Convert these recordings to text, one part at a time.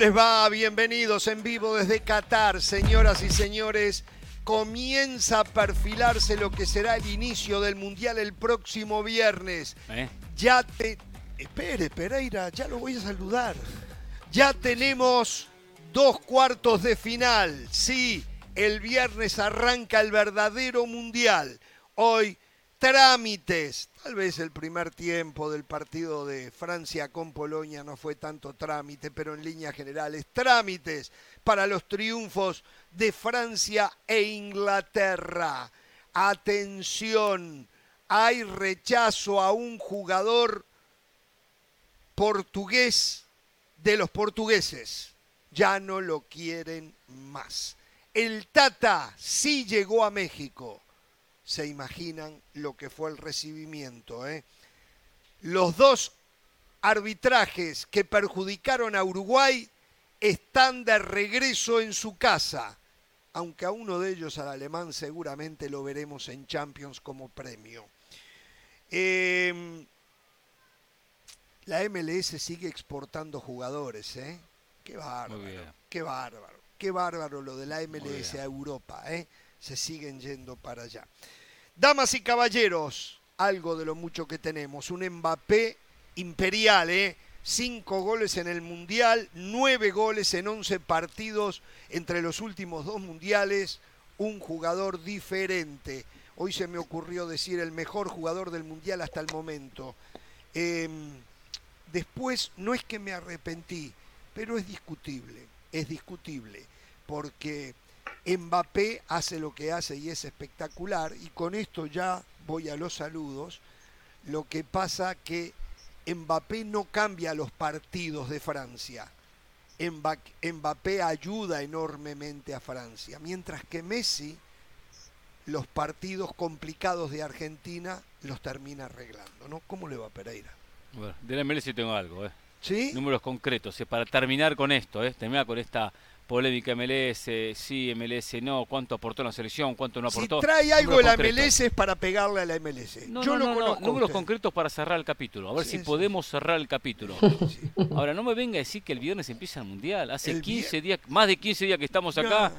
¿Cómo les va? Bienvenidos en vivo desde Qatar, señoras y señores. Comienza a perfilarse lo que será el inicio del Mundial el próximo viernes. ¿Eh? Ya te... Espere, Pereira, ya lo voy a saludar. Ya tenemos dos cuartos de final. Sí, el viernes arranca el verdadero Mundial. Hoy trámites. Tal vez el primer tiempo del partido de Francia con Polonia no fue tanto trámite, pero en líneas generales, trámites para los triunfos de Francia e Inglaterra. Atención, hay rechazo a un jugador portugués de los portugueses. Ya no lo quieren más. El Tata sí llegó a México se imaginan lo que fue el recibimiento. ¿eh? Los dos arbitrajes que perjudicaron a Uruguay están de regreso en su casa, aunque a uno de ellos, al alemán, seguramente lo veremos en Champions como premio. Eh, la MLS sigue exportando jugadores, ¿eh? Qué bárbaro, qué bárbaro, qué bárbaro lo de la MLS a Europa, ¿eh? Se siguen yendo para allá. Damas y caballeros, algo de lo mucho que tenemos. Un Mbappé imperial, ¿eh? Cinco goles en el Mundial, nueve goles en once partidos entre los últimos dos Mundiales. Un jugador diferente. Hoy se me ocurrió decir el mejor jugador del Mundial hasta el momento. Em, después, no es que me arrepentí, pero es discutible. Es discutible. Porque Mbappé hace lo que hace y es espectacular. Y con esto ya voy a los saludos. Lo que pasa que Mbappé no cambia los partidos de Francia. Mbappé ayuda enormemente a Francia. Mientras que Messi los partidos complicados de Argentina los termina arreglando. ¿no? ¿Cómo le va a Pereira? Bueno, de la MLS tengo algo. ¿eh? ¿Sí? Números concretos. Para terminar con esto, ¿eh? terminar con esta polémica MLS, sí, MLS no, cuánto aportó la selección, cuánto no aportó. Si trae algo la MLS es para pegarle a la MLS. No, Yo no, no, números concretos para cerrar el capítulo, a ver si podemos cerrar el capítulo. Ahora, no me venga a decir que el viernes empieza el Mundial, hace 15 días, más de 15 días que estamos acá,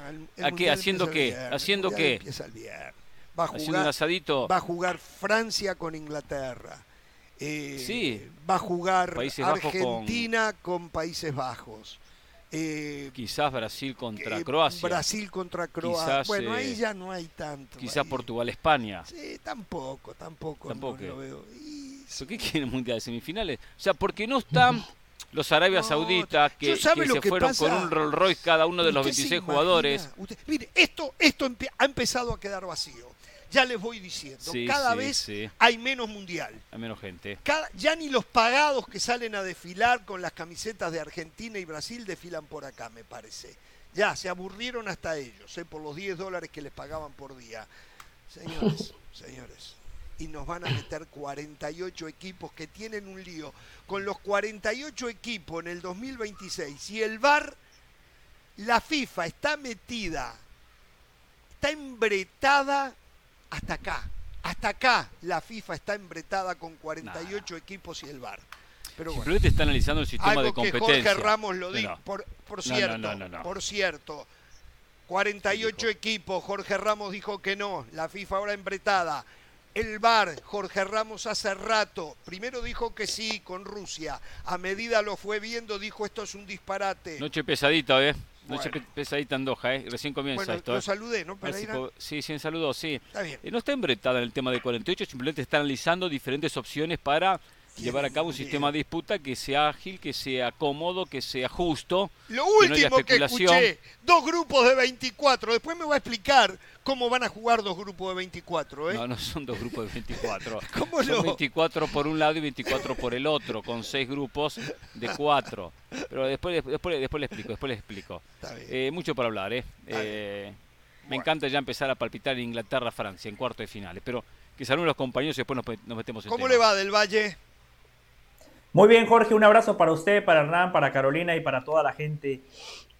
¿haciendo qué? ¿Haciendo qué? Va a jugar, un asadito. Va a jugar Francia con Inglaterra. Eh, sí. Va a jugar Argentina con Países Bajos. Eh, quizás Brasil contra eh, Croacia. Brasil contra Croacia. bueno, ahí eh, ya no hay tanto. Quizás Portugal-España. Sí, tampoco, tampoco. Tampoco. No lo veo. ¿Por qué quieren mundial de semifinales? O sea, porque no están los Arabia Sauditas que, se fueron con un Rolls Royce cada uno de los 26 jugadores. mire, esto, esto ha empezado a quedar vacío ya les voy diciendo, cada vez hay menos mundial. Hay menos gente. ya ni los pagados que salen a desfilar con las camisetas de Argentina y Brasil desfilan por acá, me parece. Ya, se aburrieron hasta ellos, ¿eh? por los 10 dólares que les pagaban por día. Señores, señores. Y nos van a meter 48 equipos que tienen un lío. Con los 48 equipos en el 2026, si el VAR, la FIFA está metida, está embretada hasta acá. Hasta acá la FIFA está embretada con 48 equipos y el VAR. Pero Simplemente está analizando el sistema de competencia. Que Jorge Ramos lo dijo. Por, cierto, por cierto, 48 equipos, Jorge Ramos dijo que no, la FIFA ahora embretada. El VAR, Jorge Ramos hace rato, primero dijo que sí con Rusia, a medida lo fue viendo, dijo esto es un disparate. Noche pesadita, ¿eh? Noche pesadita en Doha, ¿eh? Recién comienza bueno, esto. Lo saludé, ¿no? sí, sí, en saludo, sí. Está bien. Eh, no está embretada en el tema de 48, simplemente está analizando diferentes opciones para llevar a cabo un sistema de disputa que sea ágil, que sea cómodo, que sea justo. Lo último que, escuché, dos grupos de 24. Después me va a explicar cómo van a jugar dos grupos de 24. ¿eh? No, no son dos grupos de 24. ¿Cómo son 24 por un lado y 24 por el otro, con seis grupos de cuatro. Pero después, después, después le explico, después les explico. Eh, mucho para hablar, ¿eh? eh me encanta ya empezar a palpitar en Inglaterra-Francia en cuarto de finales. Pero que saluden los compañeros y después nos, metemos en ¿Cómo le va del Valle? Muy bien, Jorge, un abrazo para usted, para Hernán, para Carolina y para toda la gente.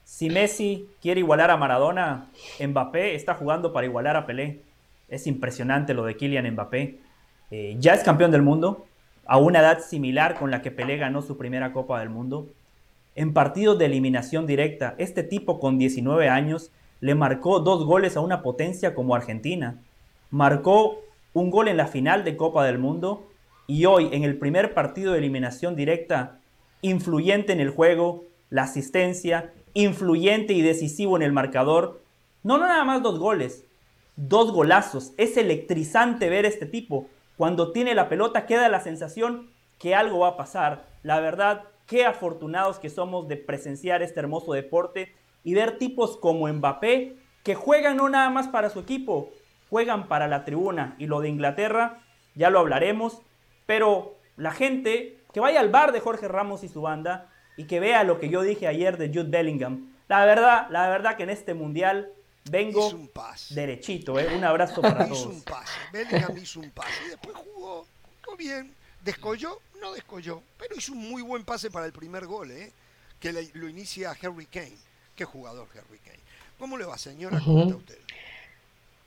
Si Messi quiere igualar a Maradona, Mbappé está jugando para igualar a Pelé. Es impresionante lo de Kylian Mbappé. Eh, ya es campeón del mundo, a una edad similar con la que Pelé ganó su primera Copa del Mundo. en partidos de eliminación directa. Este tipo con 19 años le marcó dos goles a una potencia como Argentina. Marcó un gol en la final de Copa del Mundo y hoy en el primer partido de eliminación directa, influyente en el juego, la asistencia, influyente y decisivo en el marcador. No, no nada más dos goles, dos golazos. Es electrizante ver este tipo. Cuando tiene la pelota queda la sensación que algo va a pasar. La verdad, qué afortunados que somos de presenciar este hermoso deporte y ver tipos como Mbappé que juegan no nada más para su equipo, juegan para la tribuna. Y lo de Inglaterra, ya lo hablaremos, pero la gente que vaya al bar de Jorge Ramos y su banda y que vea lo que yo dije ayer de Jude Bellingham. La verdad, la verdad que en este mundial vengo derechito, ¿eh? Un abrazo para todos. Hizo un pase, Bellingham hizo un pase y después jugó, jugó bien. ¿Descolló? No descolló, pero hizo un muy buen pase para el primer gol, ¿eh? que lo inicia Harry Kane. Qué jugador Harry Kane. ¿Cómo le va, señora? ¿Cómo está usted?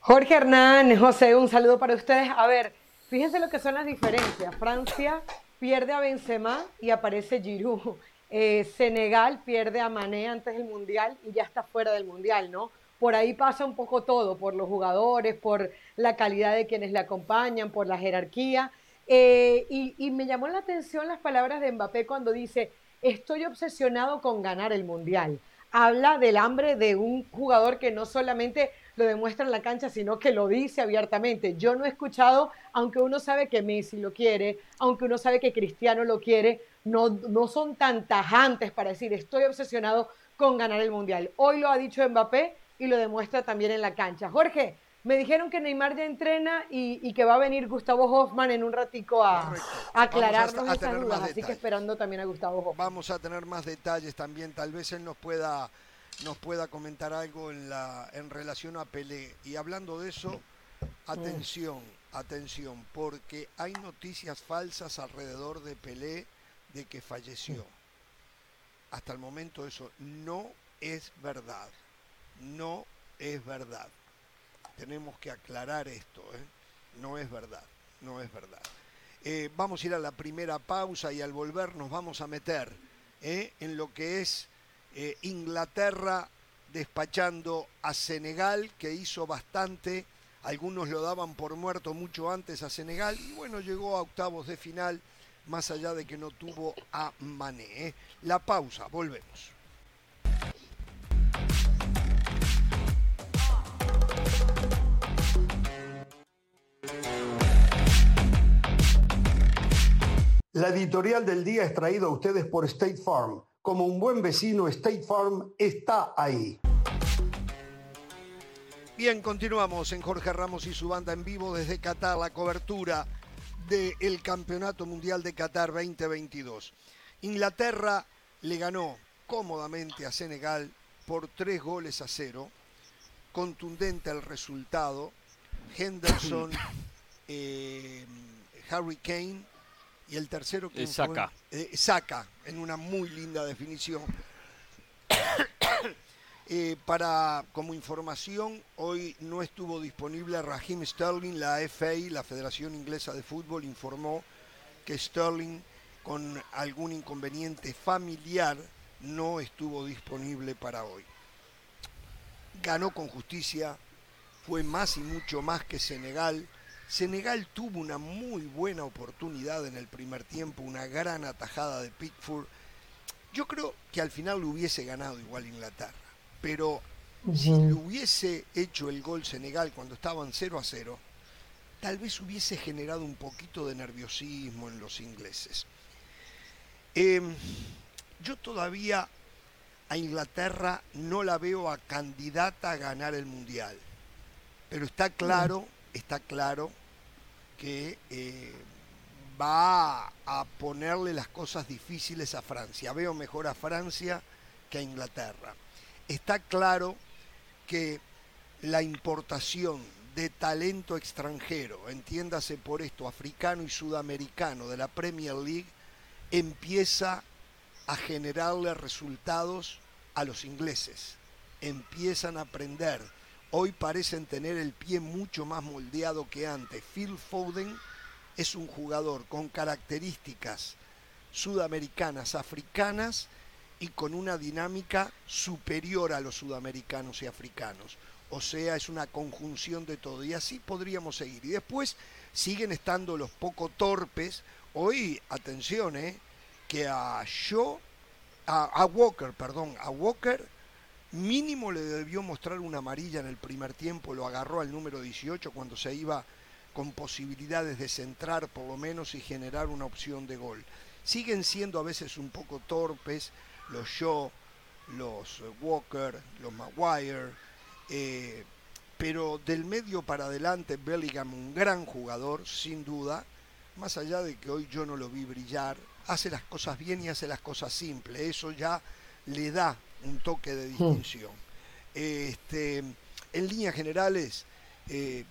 Jorge Hernán, José, un saludo para ustedes. A ver, fíjense lo que son las diferencias. Francia pierde a Benzema y aparece Giroud. Eh, Senegal pierde a Mané antes del Mundial y ya está fuera del Mundial, ¿no? Por ahí pasa un poco todo, por los jugadores, por la calidad de quienes le acompañan, por la jerarquía. Eh, y, me llamó la atención las palabras de Mbappé cuando dice, estoy obsesionado con ganar el Mundial. Habla del hambre de un jugador que no solamente lo demuestra en la cancha, sino que lo dice abiertamente. Yo no he escuchado, aunque uno sabe que Messi lo quiere, aunque uno sabe que Cristiano lo quiere, no, no son tan tajantes para decir, estoy obsesionado con ganar el Mundial. Hoy lo ha dicho Mbappé y lo demuestra también en la cancha. Jorge, me dijeron que Neymar ya entrena y, que va a venir Gustavo Hoffman en un ratico a, aclararnos esas dudas, así que esperando también a Gustavo Hoffman. Vamos a tener más detalles también, tal vez él nos pueda nos pueda comentar algo en la en relación a Pelé y hablando de eso, atención, atención, porque hay noticias falsas alrededor de Pelé de que falleció. Hasta el momento eso no es verdad no es verdad. Tenemos que aclarar esto, ¿eh? no es verdad, no es verdad. Eh, vamos a ir a la primera pausa y al volver nos vamos a meter ¿eh? en lo que es Inglaterra despachando a Senegal, que hizo bastante, algunos lo daban por muerto mucho antes a Senegal, y bueno, llegó a octavos de final, más allá de que no tuvo a Mané. La pausa, volvemos. La editorial del día es traída a ustedes por State Farm. Como un buen vecino, State Farm está ahí. Bien, continuamos en Jorge Ramos y su banda en vivo desde Qatar, la cobertura del Campeonato Mundial de Qatar 2022. Inglaterra le ganó cómodamente a Senegal por tres goles a cero. Contundente el resultado. Henderson, eh, Harry Kane y el tercero que saca. Eh, saca, en una muy linda definición. Eh, para como información, hoy no estuvo disponible Raheem Sterling, la FA, la Federación Inglesa de Fútbol, informó que Sterling con algún inconveniente familiar no estuvo disponible para hoy. Ganó con justicia, fue más y mucho más que Senegal, Senegal tuvo una muy buena oportunidad en el primer tiempo, una gran atajada de Pickford. Yo creo que al final lo hubiese ganado igual Inglaterra, pero si lo hubiese hecho el gol Senegal cuando estaban 0 a 0, tal vez hubiese generado un poquito de nerviosismo en los ingleses. Em, yo todavía a Inglaterra no la veo a candidata a ganar el Mundial, pero está claro está claro que eh, va a ponerle las cosas difíciles a Francia. Veo mejor a Francia que a Inglaterra. Está claro que la importación de talento extranjero, entiéndase por esto, africano y sudamericano de la Premier League, empieza a generarle resultados a los ingleses. Empiezan a aprender hoy parecen tener el pie mucho más moldeado que antes. Phil Foden es un jugador con características sudamericanas, africanas y con una dinámica superior a los sudamericanos y africanos. O sea, es una conjunción de todo. Y así podríamos seguir. Y después siguen estando los poco torpes. Hoy, atención, ¿eh? que a yo, a, Walker, perdón, a Walker mínimo le debió mostrar una amarilla en el primer tiempo, lo agarró al número 18 cuando se iba con posibilidades de centrar por lo menos y generar una opción de gol. Siguen siendo a veces un poco torpes los Shaw, los Walker, los Maguire, eh, pero del medio para adelante Bellingham un gran jugador, sin duda, más allá de que hoy yo no lo vi brillar, hace las cosas bien y hace las cosas simples, eso ya le da un toque de hmm. distinción. Este, en líneas generales, eh,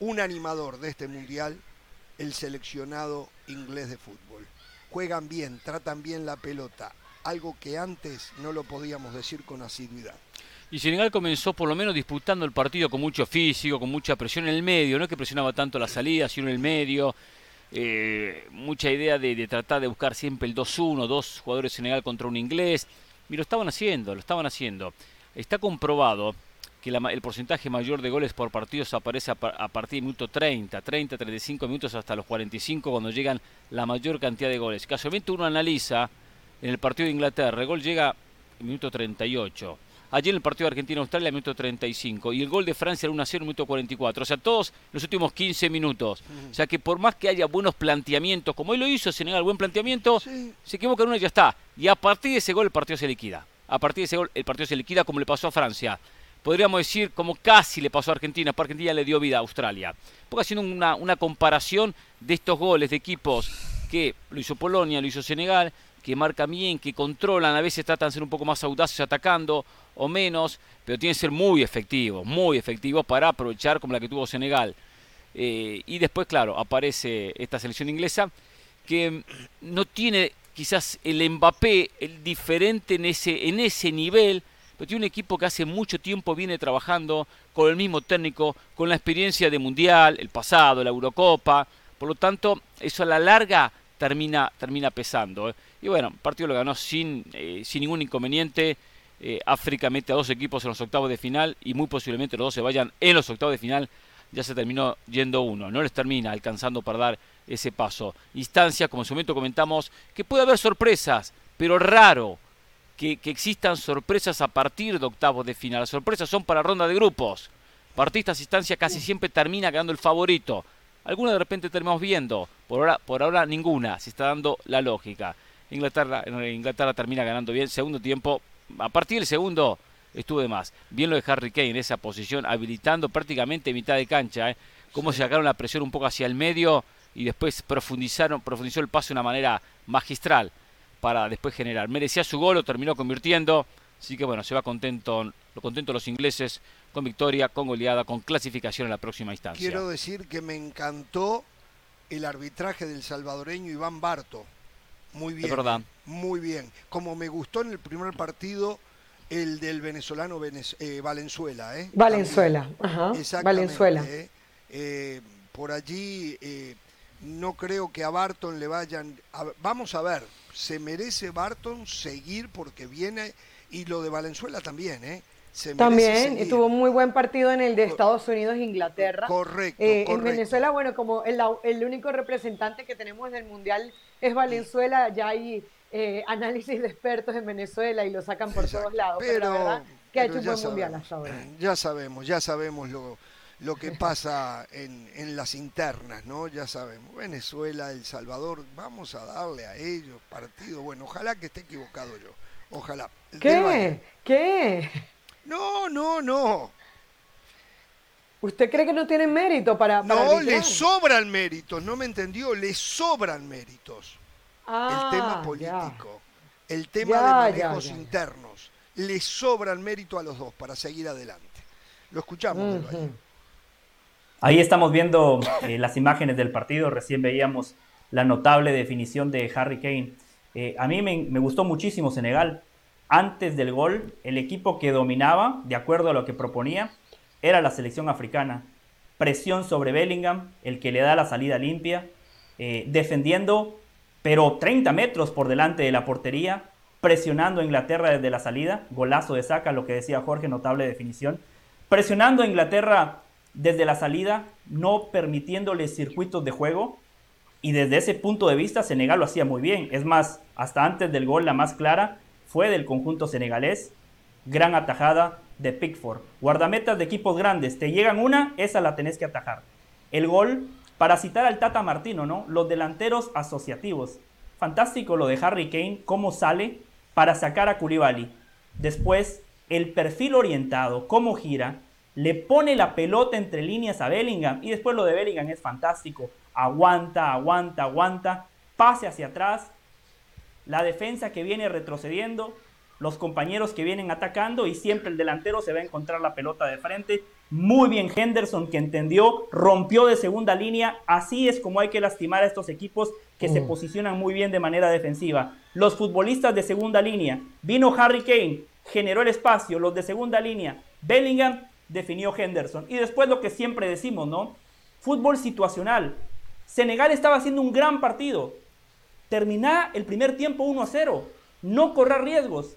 un animador de este mundial, el seleccionado inglés de fútbol. Juegan bien, tratan bien la pelota, algo que antes no lo podíamos decir con asiduidad. Y Senegal comenzó por lo menos disputando el partido con mucho físico, con mucha presión en el medio, no es que presionaba tanto la salida, sino en el medio. Eh, mucha idea de, tratar de buscar siempre el 2-1, dos jugadores Senegal contra un inglés. Y lo estaban haciendo, lo estaban haciendo. Está comprobado que el porcentaje mayor de goles por partidos aparece a, partir del minuto 30, 30, 35 minutos hasta los 45 cuando llegan la mayor cantidad de goles. Casualmente uno analiza en el partido de Inglaterra, el gol llega en minuto 38. Ayer en el partido Argentina-Australia, minuto 35. Y el gol de Francia era 1-0, minuto 44. O sea, todos los últimos 15 minutos. O sea, que por más que haya buenos planteamientos, como él lo hizo, Senegal, buen planteamiento, se equivoca en uno y ya está. Y a partir de ese gol el partido se liquida. A partir de ese gol el partido se liquida como le pasó a Francia. Podríamos decir como casi le pasó a Argentina, porque Argentina le dio vida a Australia. Porque haciendo una, una comparación de estos goles de equipos que lo hizo Polonia, lo hizo Senegal, que marcan bien, que controlan, a veces tratan de ser un poco más audaces atacando o menos, pero tienen que ser muy efectivos, muy efectivos para aprovechar como la que tuvo Senegal. Eh, y después, claro, aparece esta selección inglesa que no tiene quizás el Mbappé el diferente en ese, en ese nivel, pero tiene un equipo que hace mucho tiempo viene trabajando con el mismo técnico, con la experiencia de Mundial, el pasado, la Eurocopa, por lo tanto, eso a la larga termina, termina pesando. ¿eh? Y bueno, partido lo ganó sin, eh, sin ningún inconveniente. Eh, África mete a dos equipos en los octavos de final y muy posiblemente los dos se vayan en los octavos de final. Ya se terminó yendo uno, no les termina alcanzando para dar ese paso. Instancia, como en su momento comentamos, que puede haber sorpresas, pero raro que, que existan sorpresas a partir de octavos de final. Las sorpresas son para ronda de grupos. Partistas instancia casi siempre termina ganando el favorito. Alguna de repente terminamos viendo, por ahora, por ahora ninguna, se está dando la lógica. Inglaterra, Inglaterra termina ganando bien. Segundo tiempo, a partir del segundo estuvo de más. Bien lo de Harry Kane en esa posición, habilitando prácticamente mitad de cancha. ¿eh? Cómo sacaron la presión un poco hacia el medio y después profundizaron, profundizó el paso de una manera magistral para después generar. Merecía su gol, lo terminó convirtiendo. Así que bueno, se va contento, lo contento los ingleses con victoria, con goleada, con clasificación en la próxima instancia. Quiero decir que me encantó el arbitraje del salvadoreño Iván Barto. Muy bien. verdad. Muy bien. Como me gustó en el primer partido el del venezolano eh, Valenzuela. ¿eh? Valenzuela, ajá. Valenzuela. ¿eh? Eh, por allí no creo que a Barton le vayan... vamos a ver, se merece Barton seguir porque viene... Y lo de Valenzuela también, ¿eh? También, y tuvo muy buen partido en el de Estados Unidos e Inglaterra. Correcto, En Venezuela, bueno, como el, el único representante que tenemos del Mundial es Valenzuela, ya hay eh, análisis de expertos en Venezuela y lo sacan por todos lados. Pero, la verdad que ha hecho un buen mundial hasta ahora. Ya sabemos, ya sabemos lo, lo que pasa en, en, las internas, ¿no? Ya sabemos. Venezuela, El Salvador, vamos a darle a ellos partido. Bueno, ojalá que esté equivocado yo. Ojalá. ¿Qué? ¿Qué? No, no, no. ¿Usted cree que no tienen mérito para, No, le sobran méritos, no me entendió, le sobran méritos. Ah, el tema político, el tema de manejos internos, le sobran mérito a los dos para seguir adelante. Lo escuchamos. ahí. estamos viendo eh, las imágenes del partido, recién veíamos la notable definición de Harry Kane. Eh, a mí me, me gustó muchísimo Senegal. Antes del gol, el equipo que dominaba, de acuerdo a lo que proponía, era la selección africana. Presión sobre Bellingham, el que le da la salida limpia, eh, defendiendo, pero 30 metros por delante de la portería. presionando a Inglaterra desde la salida, golazo de saca, lo que decía Jorge, notable definición, presionando a Inglaterra desde la salida, no permitiéndole circuitos de juego, y desde ese punto de vista Senegal lo hacía muy bien. Es más, hasta antes del gol la más clara fue del conjunto senegalés, gran atajada de Pickford. Guardametas de equipos grandes, te llegan una, esa la tenés que atajar. El gol, para citar al Tata Martino, ¿no? Los delanteros asociativos. Fantástico lo de Harry Kane, cómo sale para sacar a Koulibaly. Después, el perfil orientado, cómo gira, le pone la pelota entre líneas a Bellingham y después lo de Bellingham es fantástico. Aguanta, aguanta, aguanta, pase hacia atrás, la defensa que viene retrocediendo, los compañeros que vienen atacando y siempre el delantero se va a encontrar la pelota de frente. Muy bien Henderson que entendió, rompió de segunda línea. Así es como hay que lastimar a estos equipos que se mm. posicionan muy bien de manera defensiva. Los futbolistas de segunda línea, vino Harry Kane, generó el espacio, los de segunda línea, Bellingham definió Henderson. Y después lo que siempre decimos, ¿no? Fútbol situacional. Senegal estaba haciendo un gran partido. Termina el primer tiempo 1 a 0. No correr riesgos.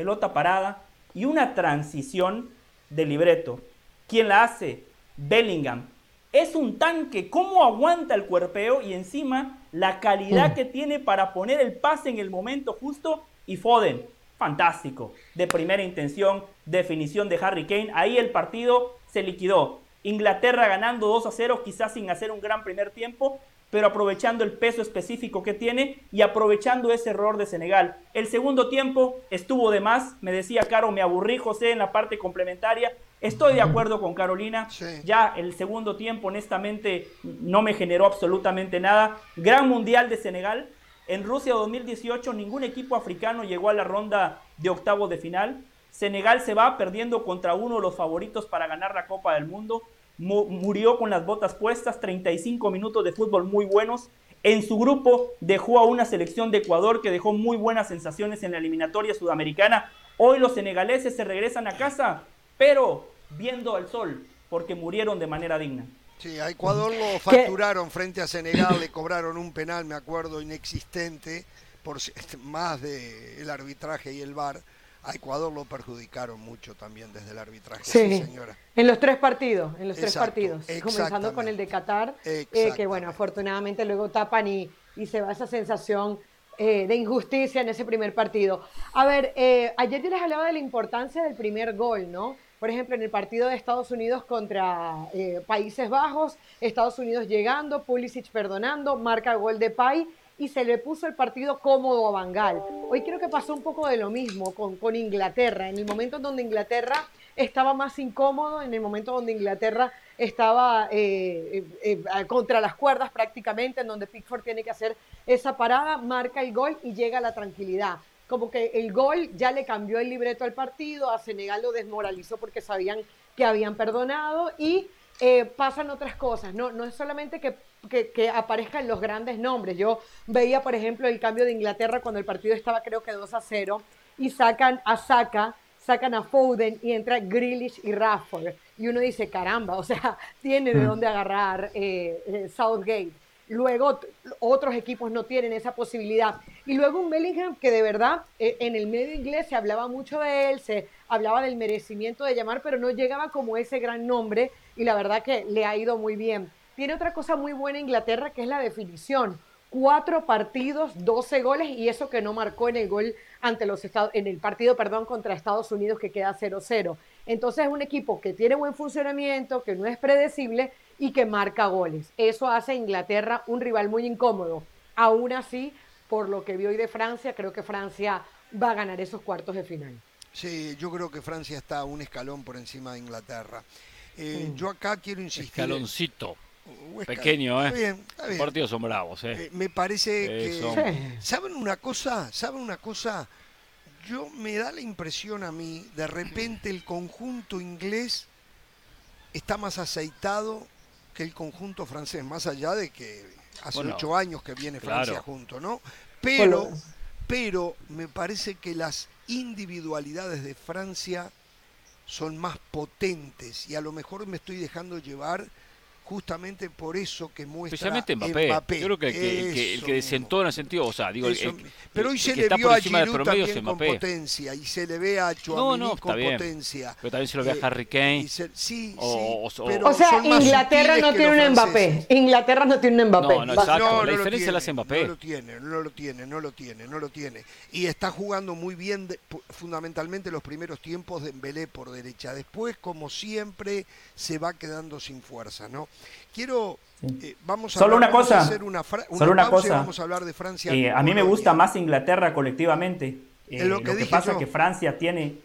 Pelota parada y una transición de libreto. ¿Quién la hace? Bellingham. Es un tanque, cómo aguanta el cuerpeo y encima la calidad mm. que tiene para poner el pase en el momento justo y Foden. Fantástico. De primera intención, definición de Harry Kane. Ahí el partido se liquidó. Inglaterra ganando 2 a 0, quizás sin hacer un gran primer tiempo, pero aprovechando el peso específico que tiene y aprovechando ese error de Senegal. El segundo tiempo estuvo de más, me decía Caro, me aburrí José en la parte complementaria, Estoy de acuerdo con Carolina. Ya el segundo tiempo, honestamente, no me generó absolutamente nada. Gran Mundial de Senegal. En Rusia 2018 ningún equipo africano llegó a la ronda de octavos de final. Senegal se va perdiendo contra uno de los favoritos para ganar la Copa del Mundo. Murió con las botas puestas, 35 minutos de fútbol muy buenos. En su grupo dejó a una selección de Ecuador que dejó muy buenas sensaciones en la eliminatoria sudamericana. Hoy los senegaleses se regresan a casa pero viendo al sol, porque murieron de manera digna. Sí, a Ecuador lo facturaron frente a Senegal, le cobraron un penal, me acuerdo, inexistente, por más del arbitraje y el VAR. A Ecuador lo perjudicaron mucho también desde el arbitraje, sí, señora. En los tres partidos, en los tres partidos, comenzando con el de Qatar, eh, que bueno, afortunadamente luego tapan y, y se va esa sensación eh, de injusticia en ese primer partido. A ver, eh, ayer yo les hablaba de la importancia del primer gol, ¿no? Por ejemplo, en el partido de Estados Unidos contra eh, Países Bajos, Estados Unidos llegando, Pulisic perdonando, marca el gol de Pay y se le puso el partido cómodo a Bangal. Hoy creo que pasó un poco de lo mismo con, Inglaterra. En el momento en donde Inglaterra estaba más incómodo, en el momento donde Inglaterra estaba eh, eh, contra las cuerdas prácticamente, en donde Pickford tiene que hacer esa parada, marca el gol y llega la tranquilidad como que el gol ya le cambió el libreto al partido, a Senegal lo desmoralizó porque sabían que habían perdonado y eh, pasan otras cosas, no, no es solamente que, que, aparezcan los grandes nombres, yo veía por ejemplo el cambio de Inglaterra cuando el partido estaba creo que 2 a 0 y sacan a Saka, sacan a Foden y entra Grealish y Rafford y uno dice caramba, o sea, tiene de mm. dónde agarrar eh, eh, Southgate. Luego otros equipos no tienen esa posibilidad. Y luego un Bellingham que de verdad eh, en el medio inglés se hablaba mucho de él, se hablaba del merecimiento de llamar, pero no llegaba como ese gran nombre y la verdad que le ha ido muy bien. Tiene otra cosa muy buena Inglaterra que es la definición. Cuatro partidos, 12 goles y eso que no marcó en el gol ante los Estados, en el partido, perdón, contra Estados Unidos que queda 0-0. Entonces es un equipo que tiene buen funcionamiento, que no es predecible y que marca goles. Eso hace a Inglaterra un rival muy incómodo. Aún así, por lo que vi hoy de Francia, creo que Francia va a ganar esos cuartos de final. Sí, yo creo que Francia está un escalón por encima de Inglaterra. Eh, yo acá quiero insistir. Escaloncito. Uh, Pequeño, ¿eh? Está bien, Los partidos son bravos, ¿eh? eh me parece que. ¿Saben una cosa? ¿Saben una cosa? Yo me da la impresión a mí, de repente el conjunto inglés está más aceitado que el conjunto francés, más allá de que hace ocho años que viene Francia junto, ¿no? Pero, pero me parece que las individualidades de Francia son más potentes y a lo mejor me estoy dejando llevar justamente por eso que muestra Especialmente Mbappé. Yo creo que el que, el que, desentona en sentido, o sea, digo, pero hoy se le vio a Giroud también con potencia y se le ve a Chouameni con potencia. Pero también se lo ve a eh, Harry Kane. sí, o, sí. o sea, Inglaterra no tiene un Mbappé. Inglaterra no tiene un Mbappé. No, no, exacto. la diferencia la hace Mbappé. No lo tiene, no lo tiene, no lo tiene, no lo tiene. Y está jugando muy bien, fundamentalmente los primeros tiempos de Embelé por derecha. Después, como siempre, se va quedando sin fuerza, ¿no? Quiero, eh, vamos a Solo una cosa. hacer una, Solo una cosa. vamos a hablar de Francia. Eh, a mí me gusta más Inglaterra colectivamente. Eh, lo que, pasa es que Francia tiene.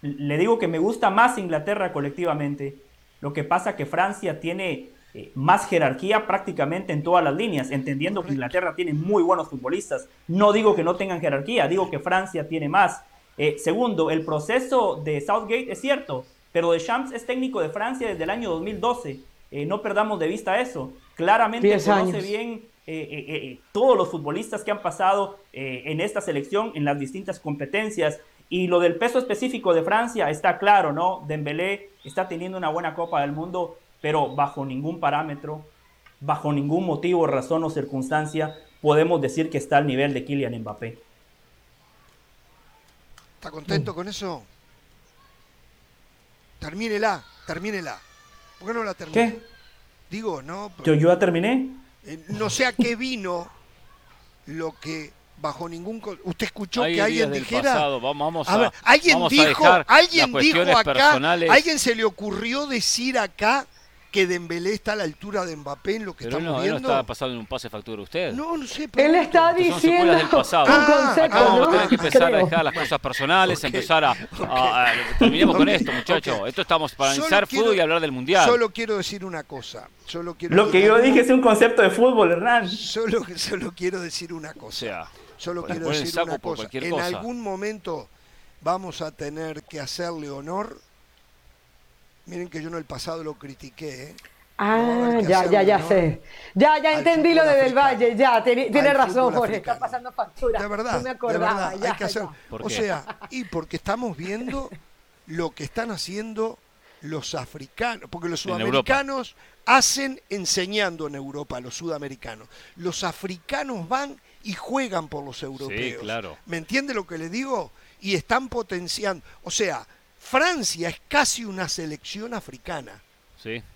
Le digo que me gusta más Inglaterra colectivamente. Lo que pasa que Francia tiene más jerarquía prácticamente en todas las líneas, entendiendo que Inglaterra tiene muy buenos futbolistas. No digo que no tengan jerarquía, digo que Francia tiene más. segundo, el proceso de Southgate es cierto, pero Deschamps es técnico de Francia desde el año 2012. Eh, no perdamos de vista eso. Claramente conoce bien eh, eh, todos los futbolistas que han pasado en esta selección, en las distintas competencias. Y lo del peso específico de Francia está claro, ¿no? Dembélé está teniendo una buena Copa del Mundo, pero bajo ningún parámetro, bajo ningún motivo, razón o circunstancia, podemos decir que está al nivel de Kylian Mbappé. ¿Está contento con eso? Termínela, termínela. ¿Por qué no la terminé? ¿Qué? Digo, no. ¿Yo, yo ya terminé? Eh, no sé a qué vino lo que bajo ningún usted escuchó que alguien dijera vamos a, ver, alguien dijo alguien dijo acá alguien se le ocurrió decir acá que Dembélé está a la altura de Mbappé en lo que pero estamos no, viendo. No está pasando en un pase factura usted. No, no sé. Él está diciendo del pasado. un concepto, ah, vamos a tener que empezar a dejar las cosas personales, empezar a, terminemos con esto, muchachos. Esto estamos para analizar fútbol y hablar del mundial. Solo quiero decir una cosa. Solo quiero lo que yo dije es un concepto de fútbol, Hernán. Solo, solo quiero decir una cosa. O sea, solo quiero decir una cosa. En algún momento vamos a tener que hacerle honor. Miren que yo en el pasado lo critiqué, ¿eh? Ah, ya, ya, ya sé. Ya, ya entendí lo de Del Valle, ya, tiene, razón, Jorge, está pasando factura. De verdad, me acordaba, hay que hacer. O sea, y porque estamos viendo lo que están haciendo los africanos, porque los sudamericanos hacen enseñando en Europa a los sudamericanos. Los africanos van y juegan por los europeos. Sí, claro. ¿Me entiende lo que le digo? Y están potenciando. O sea, Francia es casi una selección africana.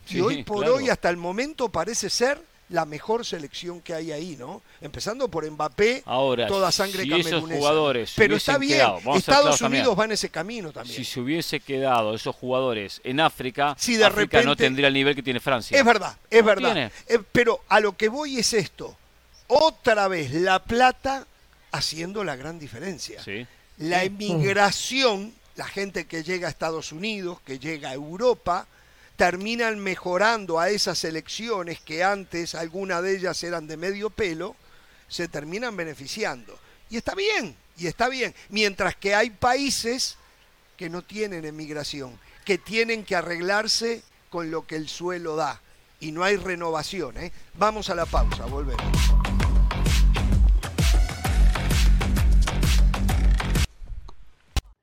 y hoy por hoy, hasta el momento, parece ser la mejor selección que hay ahí, ¿no? Empezando por Mbappé, Ahora, toda sangre si esos jugadores Pero está bien, Estados Unidos va en ese camino también. Si se hubiese quedado esos jugadores en África, si de África no tendría el nivel que tiene Francia. Es verdad, es verdad. Eh, pero a lo que voy es esto. Otra vez La Plata haciendo la gran diferencia. La emigración, la gente que llega a Estados Unidos, que llega a Europa, terminan mejorando a esas elecciones que antes algunas de ellas eran de medio pelo, se terminan beneficiando. Y está bien, y está bien. Mientras que hay países que no tienen emigración, que tienen que arreglarse con lo que el suelo da. Y no hay renovación. ¿eh? Vamos a la pausa, volvemos.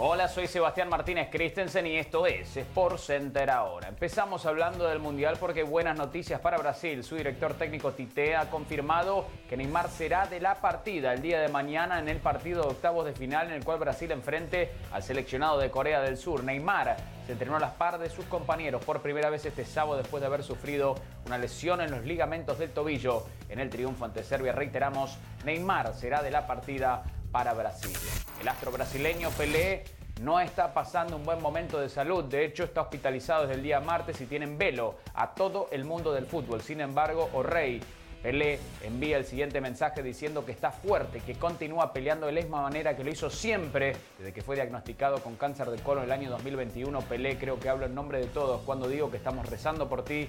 Hola, soy Sebastián Martínez Christensen y esto es Sport Center ahora. Empezamos hablando del Mundial porque buenas noticias para Brasil. Su director técnico Tite ha confirmado que Neymar será de la partida el día de mañana en el partido de octavos de final en el cual Brasil enfrente al seleccionado de Corea del Sur. Neymar se entrenó a las par de sus compañeros por primera vez este sábado después de haber sufrido una lesión en los ligamentos del tobillo. En el triunfo ante Serbia, reiteramos, Neymar será de la partida para Brasil. El astro brasileño Pelé no está pasando un buen momento de salud, de hecho está hospitalizado desde el día martes y tiene en velo a todo el mundo del fútbol. Sin embargo, O'Reilly Pelé envía el siguiente mensaje diciendo que está fuerte, que continúa peleando de la misma manera que lo hizo siempre desde que fue diagnosticado con cáncer de colon el año 2021. Pelé creo que hablo en nombre de todos cuando digo que estamos rezando por ti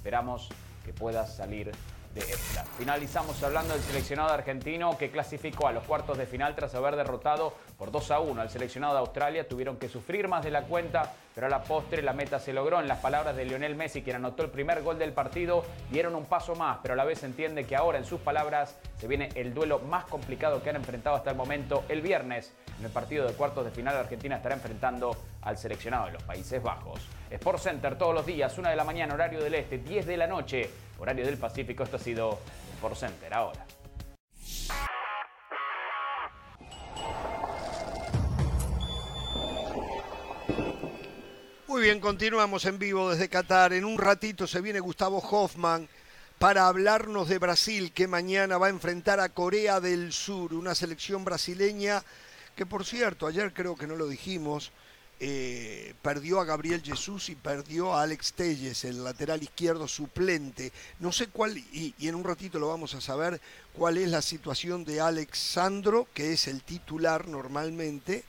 esperamos que puedas salir de esta. Finalizamos hablando del seleccionado argentino que clasificó a los cuartos de final tras haber derrotado por 2 a 1 al seleccionado de Australia. Tuvieron que sufrir más de la cuenta, pero a la postre la meta se logró. En las palabras de Lionel Messi, quien anotó el primer gol del partido, dieron un paso más, pero a la vez entiende que ahora, en sus palabras, se viene el duelo más complicado que han enfrentado hasta el momento el viernes. En el partido de cuartos de final, Argentina estará enfrentando al seleccionado de los Países Bajos. Sport Center todos los días, 1 de la mañana, horario del este, 10 de la noche, horario del Pacífico. Esto ha sido Sport Center ahora. Muy bien, continuamos en vivo desde Qatar. En un ratito se viene Gustavo Hoffman para hablarnos de Brasil, que mañana va a enfrentar a Corea del Sur, una selección brasileña que, por cierto, ayer creo que no lo dijimos, eh, perdió a Gabriel Jesús y perdió a Alex Telles, el lateral izquierdo suplente. No sé cuál, y, en un ratito lo vamos a saber, cuál es la situación de Alexandro, que es el titular normalmente.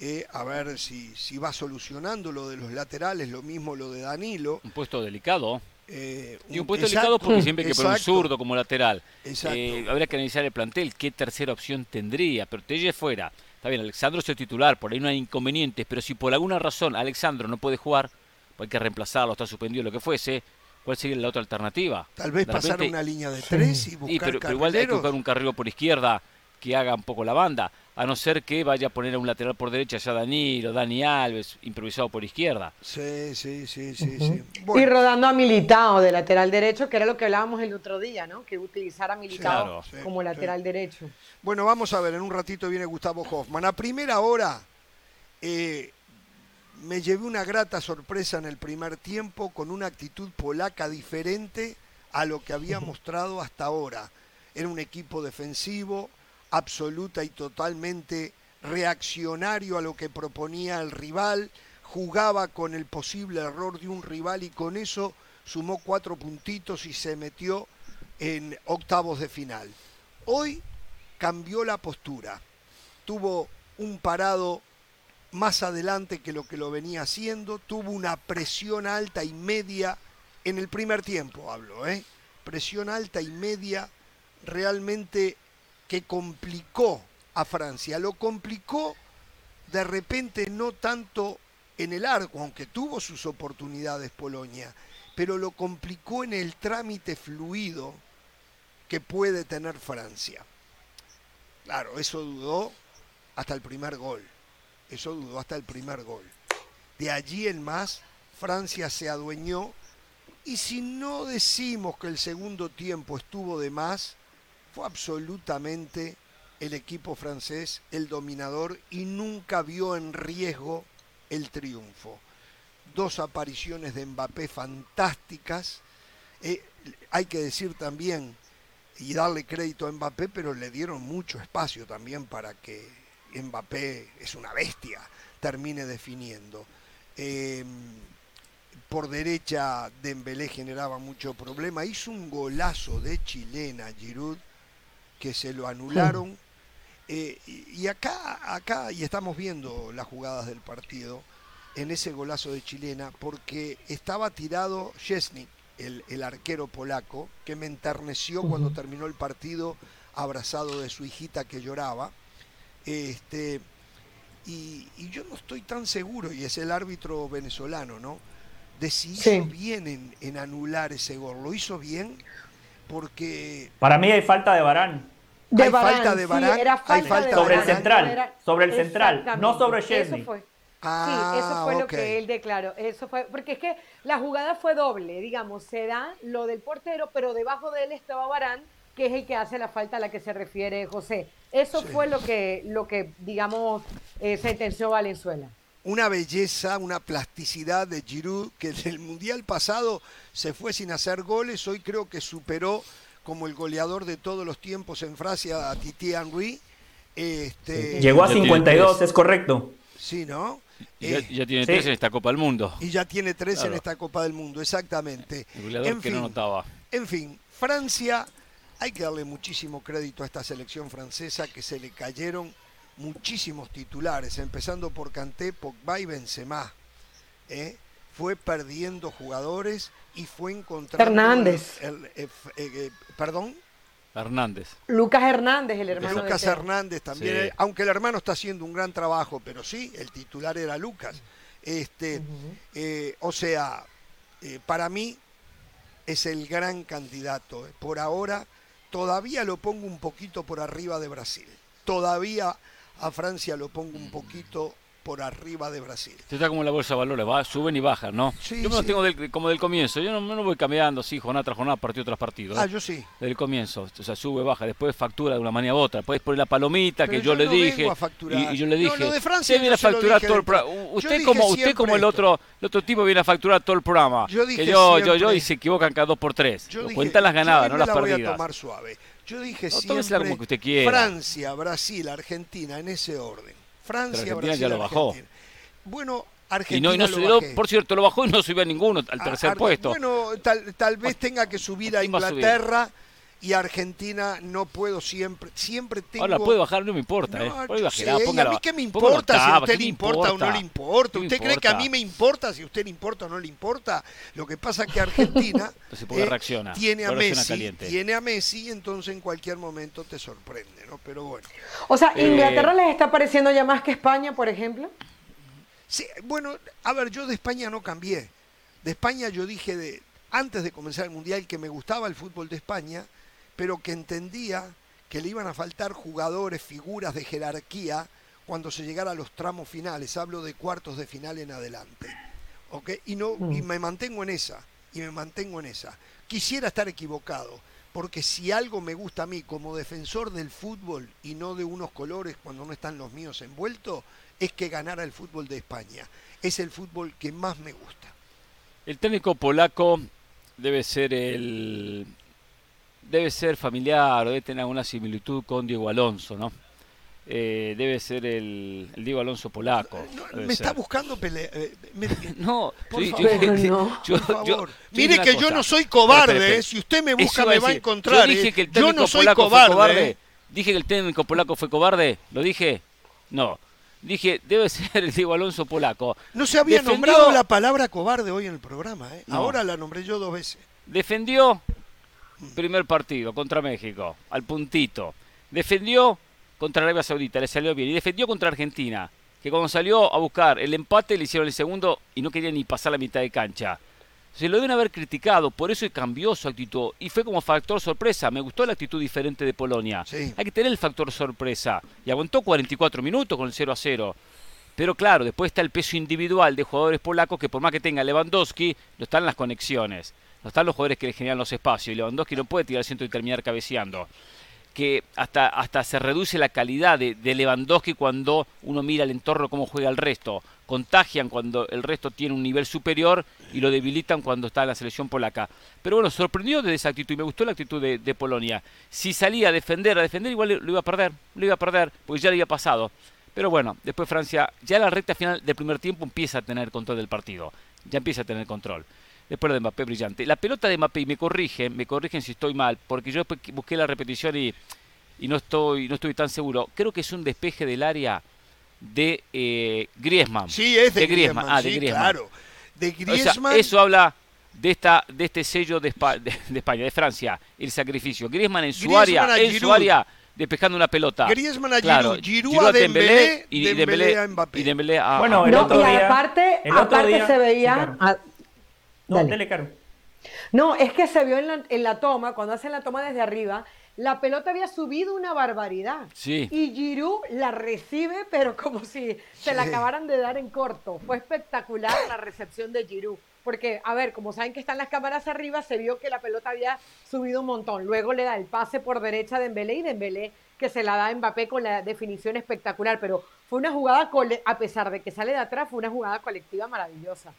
Eh, a ver si, si va solucionando lo de los laterales, lo mismo lo de Danilo. Un puesto delicado. Eh, y un puesto delicado porque siempre que poner un zurdo como lateral. habría que analizar el plantel, qué tercera opción tendría, pero Telles fuera Está bien, Alexandro es el titular, por ahí no hay inconvenientes, pero si por alguna razón Alexandro no puede jugar, pues hay que reemplazarlo, está suspendido, lo que fuese, ¿cuál sería la otra alternativa? Tal vez pasar una línea de tres y buscar pero, pero, igual hay que buscar un carril por izquierda que haga un poco la banda a no ser que vaya a poner a un lateral por derecha, ya Danilo, Dani Alves, improvisado por izquierda. Sí, sí, sí, sí. sí. Y rodando a Militao de lateral derecho, que era lo que hablábamos el otro día, ¿no? Que utilizara a Militao como lateral derecho. Bueno, vamos a ver, en un ratito viene Gustavo Hoffman. A primera hora eh, me llevé una grata sorpresa en el primer tiempo con una actitud polaca diferente a lo que había mostrado hasta ahora. Era un equipo defensivo, absoluta y totalmente reaccionario a lo que proponía el rival, jugaba con el posible error de un rival y con eso sumó cuatro puntitos y se metió en octavos de final. Hoy cambió la postura, tuvo un parado más adelante que lo que lo venía haciendo, tuvo una presión alta y media en el primer tiempo, hablo, ¿eh? presión alta y media realmente que complicó a Francia. Lo complicó de repente no tanto en el arco, aunque tuvo sus oportunidades Polonia, pero lo complicó en el trámite fluido que puede tener Francia. Claro, eso dudó hasta el primer gol. Eso dudó hasta el primer gol. De allí en más, Francia se adueñó y si no decimos que el segundo tiempo estuvo de más, fue absolutamente el equipo francés el dominador y nunca vio en riesgo el triunfo. Dos apariciones de Mbappé fantásticas. Eh, hay que decir también y darle crédito a Mbappé, pero le dieron mucho espacio también para que Mbappé es una bestia, termine definiendo. Em, por derecha Dembélé generaba mucho problema, hizo un golazo de chilena Giroud que se lo anularon. Eh, y acá, acá, y estamos viendo las jugadas del partido, en ese golazo de chilena, porque estaba tirado Jesnik, el, arquero polaco, que me enterneció cuando terminó el partido abrazado de su hijita que lloraba. Este, y, yo no estoy tan seguro, y es el árbitro venezolano, ¿no? De si hizo bien en, en, anular ese gol. ¿Lo hizo bien? Porque... Para mí hay falta de Barán hay falta de Barán, hay falta sobre el central, sobre el central, no sobre Chesney. Eso fue. Ah, sí, eso fue lo que él declaró. Eso fue, porque es que la jugada fue doble, digamos, se da lo del portero, pero debajo de él estaba Barán, que es el que hace la falta a la que se refiere José. Eso fue lo que, lo que digamos, eh, sentenció Valenzuela. Una belleza, una plasticidad de Giroud que en el Mundial pasado se fue sin hacer goles, hoy creo que superó como el goleador de todos los tiempos en Francia a Titi Henry. Este, Llegó a 52, es correcto. Sí, ¿no? Y ya, eh, tiene tres en esta Copa del Mundo. Y ya tiene tres en esta Copa del Mundo, exactamente. El goleador en que fin, no notaba. En fin, Francia, hay que darle muchísimo crédito a esta selección francesa que se le cayeron muchísimos titulares, empezando por Kanté, Pogba y Benzema. ¿eh? fue perdiendo jugadores y fue encontrando... Hernández. Eh, eh, ¿Perdón? Hernández. Lucas Hernández, el hermano. Lucas Hernández también, aunque el hermano está haciendo un gran trabajo, pero sí, el titular era Lucas. Este, eh, o sea, eh, para mí es el gran candidato. Por ahora todavía lo pongo un poquito por arriba de Brasil. Todavía a Francia lo pongo un poquito por arriba de Brasil. está como la bolsa de valores, va, suben y bajan, ¿no? yo me lo tengo como del comienzo, yo no, no voy cambiando, sí, jornada tras jornada, partido tras partido. Ah, yo sí. Del comienzo, o sea, sube, baja, después factura de una manera u otra, después poner la palomita que yo, le dije. Y, yo le dije, no, de Francia viene a facturar todo el programa. Usted como, usted como el otro, el otro tipo viene a facturar todo el programa. Yo dije que yo, yo, yo, y se equivocan cada dos por tres. Cuentan las ganadas, no las la perdidas. Voy a tomar suave. Yo dije siempre como que usted quiera. Francia, Brasil, Argentina, en ese orden. Francia, Brasil, ya lo bajó. Bueno, Argentina. Y no, lo por cierto, lo bajó y no subió a ninguno al tercer puesto. Bueno, tal, vez tenga que subir a Inglaterra y Argentina no puedo siempre, siempre tengo... Ahora puede bajar, no me importa, ¿eh? a mí qué me importa si a usted le importa, o no le importa. ¿Usted cree que a mí me importa si a usted le importa o no le importa? Lo que pasa es que Argentina eh, tiene a Messi, tiene a Messi, entonces en cualquier momento te sorprende, ¿no? Pero bueno. O sea, eh, ¿Inglaterra les está pareciendo ya más que España, por ejemplo? Sí, bueno, a ver, yo de España no cambié. De España yo dije de, antes de comenzar el Mundial que me gustaba el fútbol de España, pero que entendía que le iban a faltar jugadores, figuras de jerarquía cuando se llegara a los tramos finales. Hablo de cuartos de final en adelante. Y, no, y mm. me mantengo en esa. Y me mantengo en esa. Quisiera estar equivocado, porque si algo me gusta a mí como defensor del fútbol y no de unos colores cuando no están los míos envueltos, es que ganara el fútbol de España. Es el fútbol que más me gusta. El técnico polaco debe ser el debe ser familiar o debe tener alguna similitud con Diego Alonso, ¿no? Eh, debe ser el, Diego Alonso polaco. me está buscando pelea. Eh, no, por favor, Mire que yo no soy cobarde. Si usted me busca, me va a encontrar. Yo dije que el técnico no soy polaco cobarde. Fue cobarde. Dije que el técnico polaco fue cobarde. ¿Lo dije? No dije, debe ser el Diego Alonso polaco. No se había nombrado la palabra cobarde hoy en el programa, ¿eh? ahora la nombré yo dos veces. Defendió primer partido contra México, al puntito. Defendió contra Arabia Saudita, le salió bien. Y defendió contra Argentina, que cuando salió a buscar el empate le hicieron el segundo y no quería ni pasar la mitad de cancha. Se lo deben haber criticado, por eso cambió su actitud. Y fue como factor sorpresa. Me gustó la actitud diferente de Polonia. Hay que tener el factor sorpresa. Y aguantó 44 minutos con el 0 a 0. Pero claro, después está el peso individual de jugadores polacos que por más que tenga Lewandowski, no están las conexiones. No están los jugadores que le generan los espacios. Y Lewandowski no puede tirar el centro y terminar cabeceando que hasta, hasta se reduce la calidad de, de, Lewandowski cuando uno mira el entorno, cómo juega el resto. Contagian cuando el resto tiene un nivel superior y lo debilitan cuando está en la selección polaca. Pero bueno, sorprendió de esa actitud y me gustó la actitud de, Polonia. Si salía a defender, a defender, igual lo iba a perder, lo iba a perder, porque ya le había pasado. Pero bueno, después Francia, ya la recta final del primer tiempo empieza a tener control del partido. Ya empieza a tener control. Después de Mbappé brillante. La pelota de Mbappé, y me corrigen, me corrigen si estoy mal, porque yo después busqué la repetición y, y no estoy no estoy tan seguro. Creo que es un despeje del área de eh, Griezmann. Sí, es de, Griezmann. Ah, de Griezmann. claro. De Griezmann. eso habla de esta de este sello de, España, de Francia, el sacrificio. Griezmann en su área, en su área despejando una pelota. Griezmann a Giroud, Giroud, a Dembélé, y Dembélé, a Mbappé. Y Dembélé a, bueno, el otro día, aparte, aparte se veía no, dale, Caro. No, es que se vio en la, en la toma, cuando hacen la toma desde arriba, la pelota había subido una barbaridad. Sí. Y Giroud la recibe, pero como si se la acabaran de dar en corto. Fue espectacular la recepción de Giroud. Porque, a ver, como saben que están las cámaras arriba, se vio que la pelota había subido un montón. Luego le da el pase por derecha de Dembélé y Dembélé que se la da a Mbappé con la definición espectacular. Pero fue una jugada, a pesar de que sale de atrás, fue una jugada colectiva maravillosa.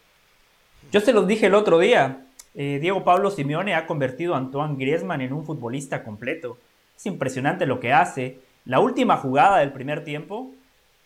Yo se los dije el otro día. Eh, Diego Pablo Simeone ha convertido a Antoine Griezmann en un futbolista completo. Es impresionante lo que hace. La última jugada del primer tiempo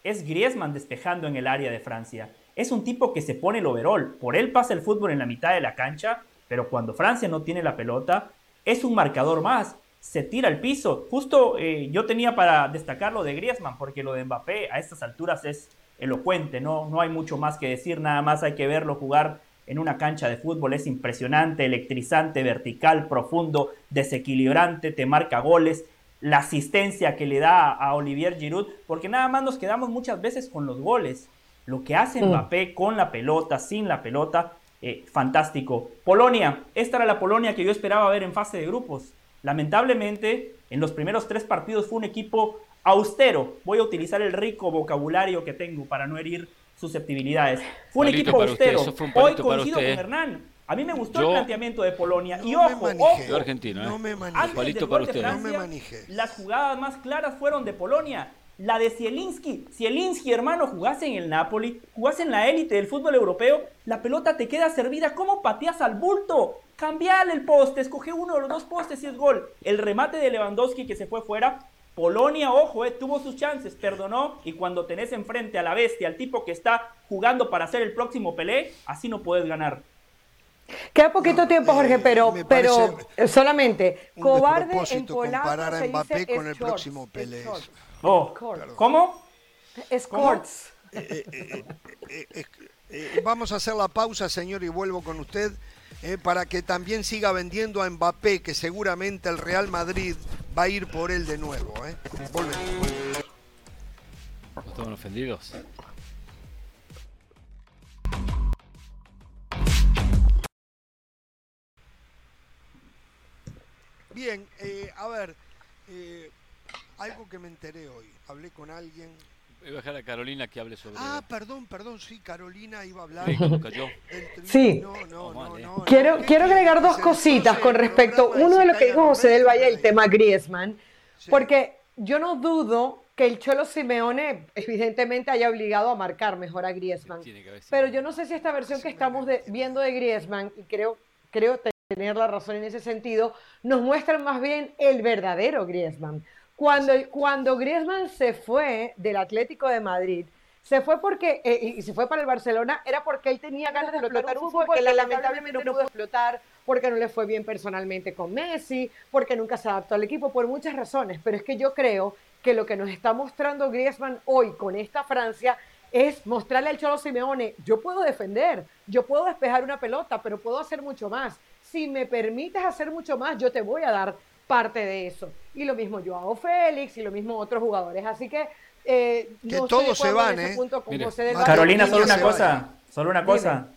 es Griezmann despejando en el área de Francia. Es un tipo que se pone el overall. Por él pasa el fútbol en la mitad de la cancha, pero cuando Francia no tiene la pelota, es un marcador más. Se tira al piso. Justo eh, yo tenía para destacar lo de Griezmann, porque lo de Mbappé a estas alturas es elocuente. No, no hay mucho más que decir, nada más hay que verlo jugar en una cancha de fútbol es impresionante, electrizante, vertical, profundo, desequilibrante, te marca goles, la asistencia que le da a Olivier Giroud, porque nada más nos quedamos muchas veces con los goles. Lo que hace mm. Mbappé con la pelota, sin la pelota, eh, fantástico. Polonia, esta era la Polonia que yo esperaba ver en fase de grupos. Lamentablemente, en los primeros tres partidos fue un equipo austero. Voy a utilizar el rico vocabulario que tengo para no herir susceptibilidades. Fue un equipo austero. Hoy coincido con Hernán. A mí me gustó el planteamiento de Polonia. y ojo, ojo. argentino, ¿eh? No me Antes para usted. no me Las jugadas más claras fueron de Polonia. La de Zielinski. Zielinski, hermano, jugase en el Napoli, jugase en la élite del fútbol europeo, la pelota te queda servida. ¿Cómo pateas al bulto? Cambiale el poste, escoge uno de los dos postes y es gol. El remate de Lewandowski que se fue fuera. Polonia, ojo, eh, tuvo sus chances, perdonó. Y cuando tenés enfrente a la bestia, al tipo que está jugando para ser el próximo Pelé, así no puedes ganar. Queda poquito tiempo, Jorge, eh, pero, pero solamente cobarde en comparar a Mbappé con el próximo Pelé. Oh, ¿Cómo? Escorts. Eh, eh, vamos a hacer la pausa, señor, y vuelvo con usted para que también siga vendiendo a Mbappé, que seguramente el Real Madrid va a ir por él de nuevo. ¿eh? Volvemos. Están ofendidos. Bien, eh, a ver, eh, algo que me enteré hoy. Hablé con alguien. Voy a dejar a Carolina que hable sobre. Ah, perdón, perdón, sí, Carolina iba a hablar. Sí. No, no, no, quiero, quiero agregar dos cositas con respecto. Uno de lo que dijo José del Valle, el tema Griezmann. Porque yo no dudo que el Cholo Simeone evidentemente haya obligado a marcar mejor a Griezmann. Pero yo no sé si esta versión que estamos viendo de Griezmann, y creo, creo tener la razón en ese sentido, nos muestran más bien el verdadero Griezmann. Cuando, cuando Griezmann se fue del Atlético de Madrid, se fue porque, eh, y se fue para el Barcelona, era porque él tenía ganas de explotar un fútbol que lamentablemente no pudo explotar, porque no le fue bien personalmente con Messi, porque nunca se adaptó al equipo, por muchas razones. Pero es que yo creo que lo que nos está mostrando Griezmann hoy con esta Francia es mostrarle al Cholo Simeone, yo puedo defender, yo puedo despejar una pelota, pero puedo hacer mucho más si me permites hacer mucho más, yo te voy a dar parte de eso. Y lo mismo yo hago Félix y lo mismo otros jugadores. Así que... Eh, que todos se van, ¿eh? Carolina, solo una cosa, solo una cosa.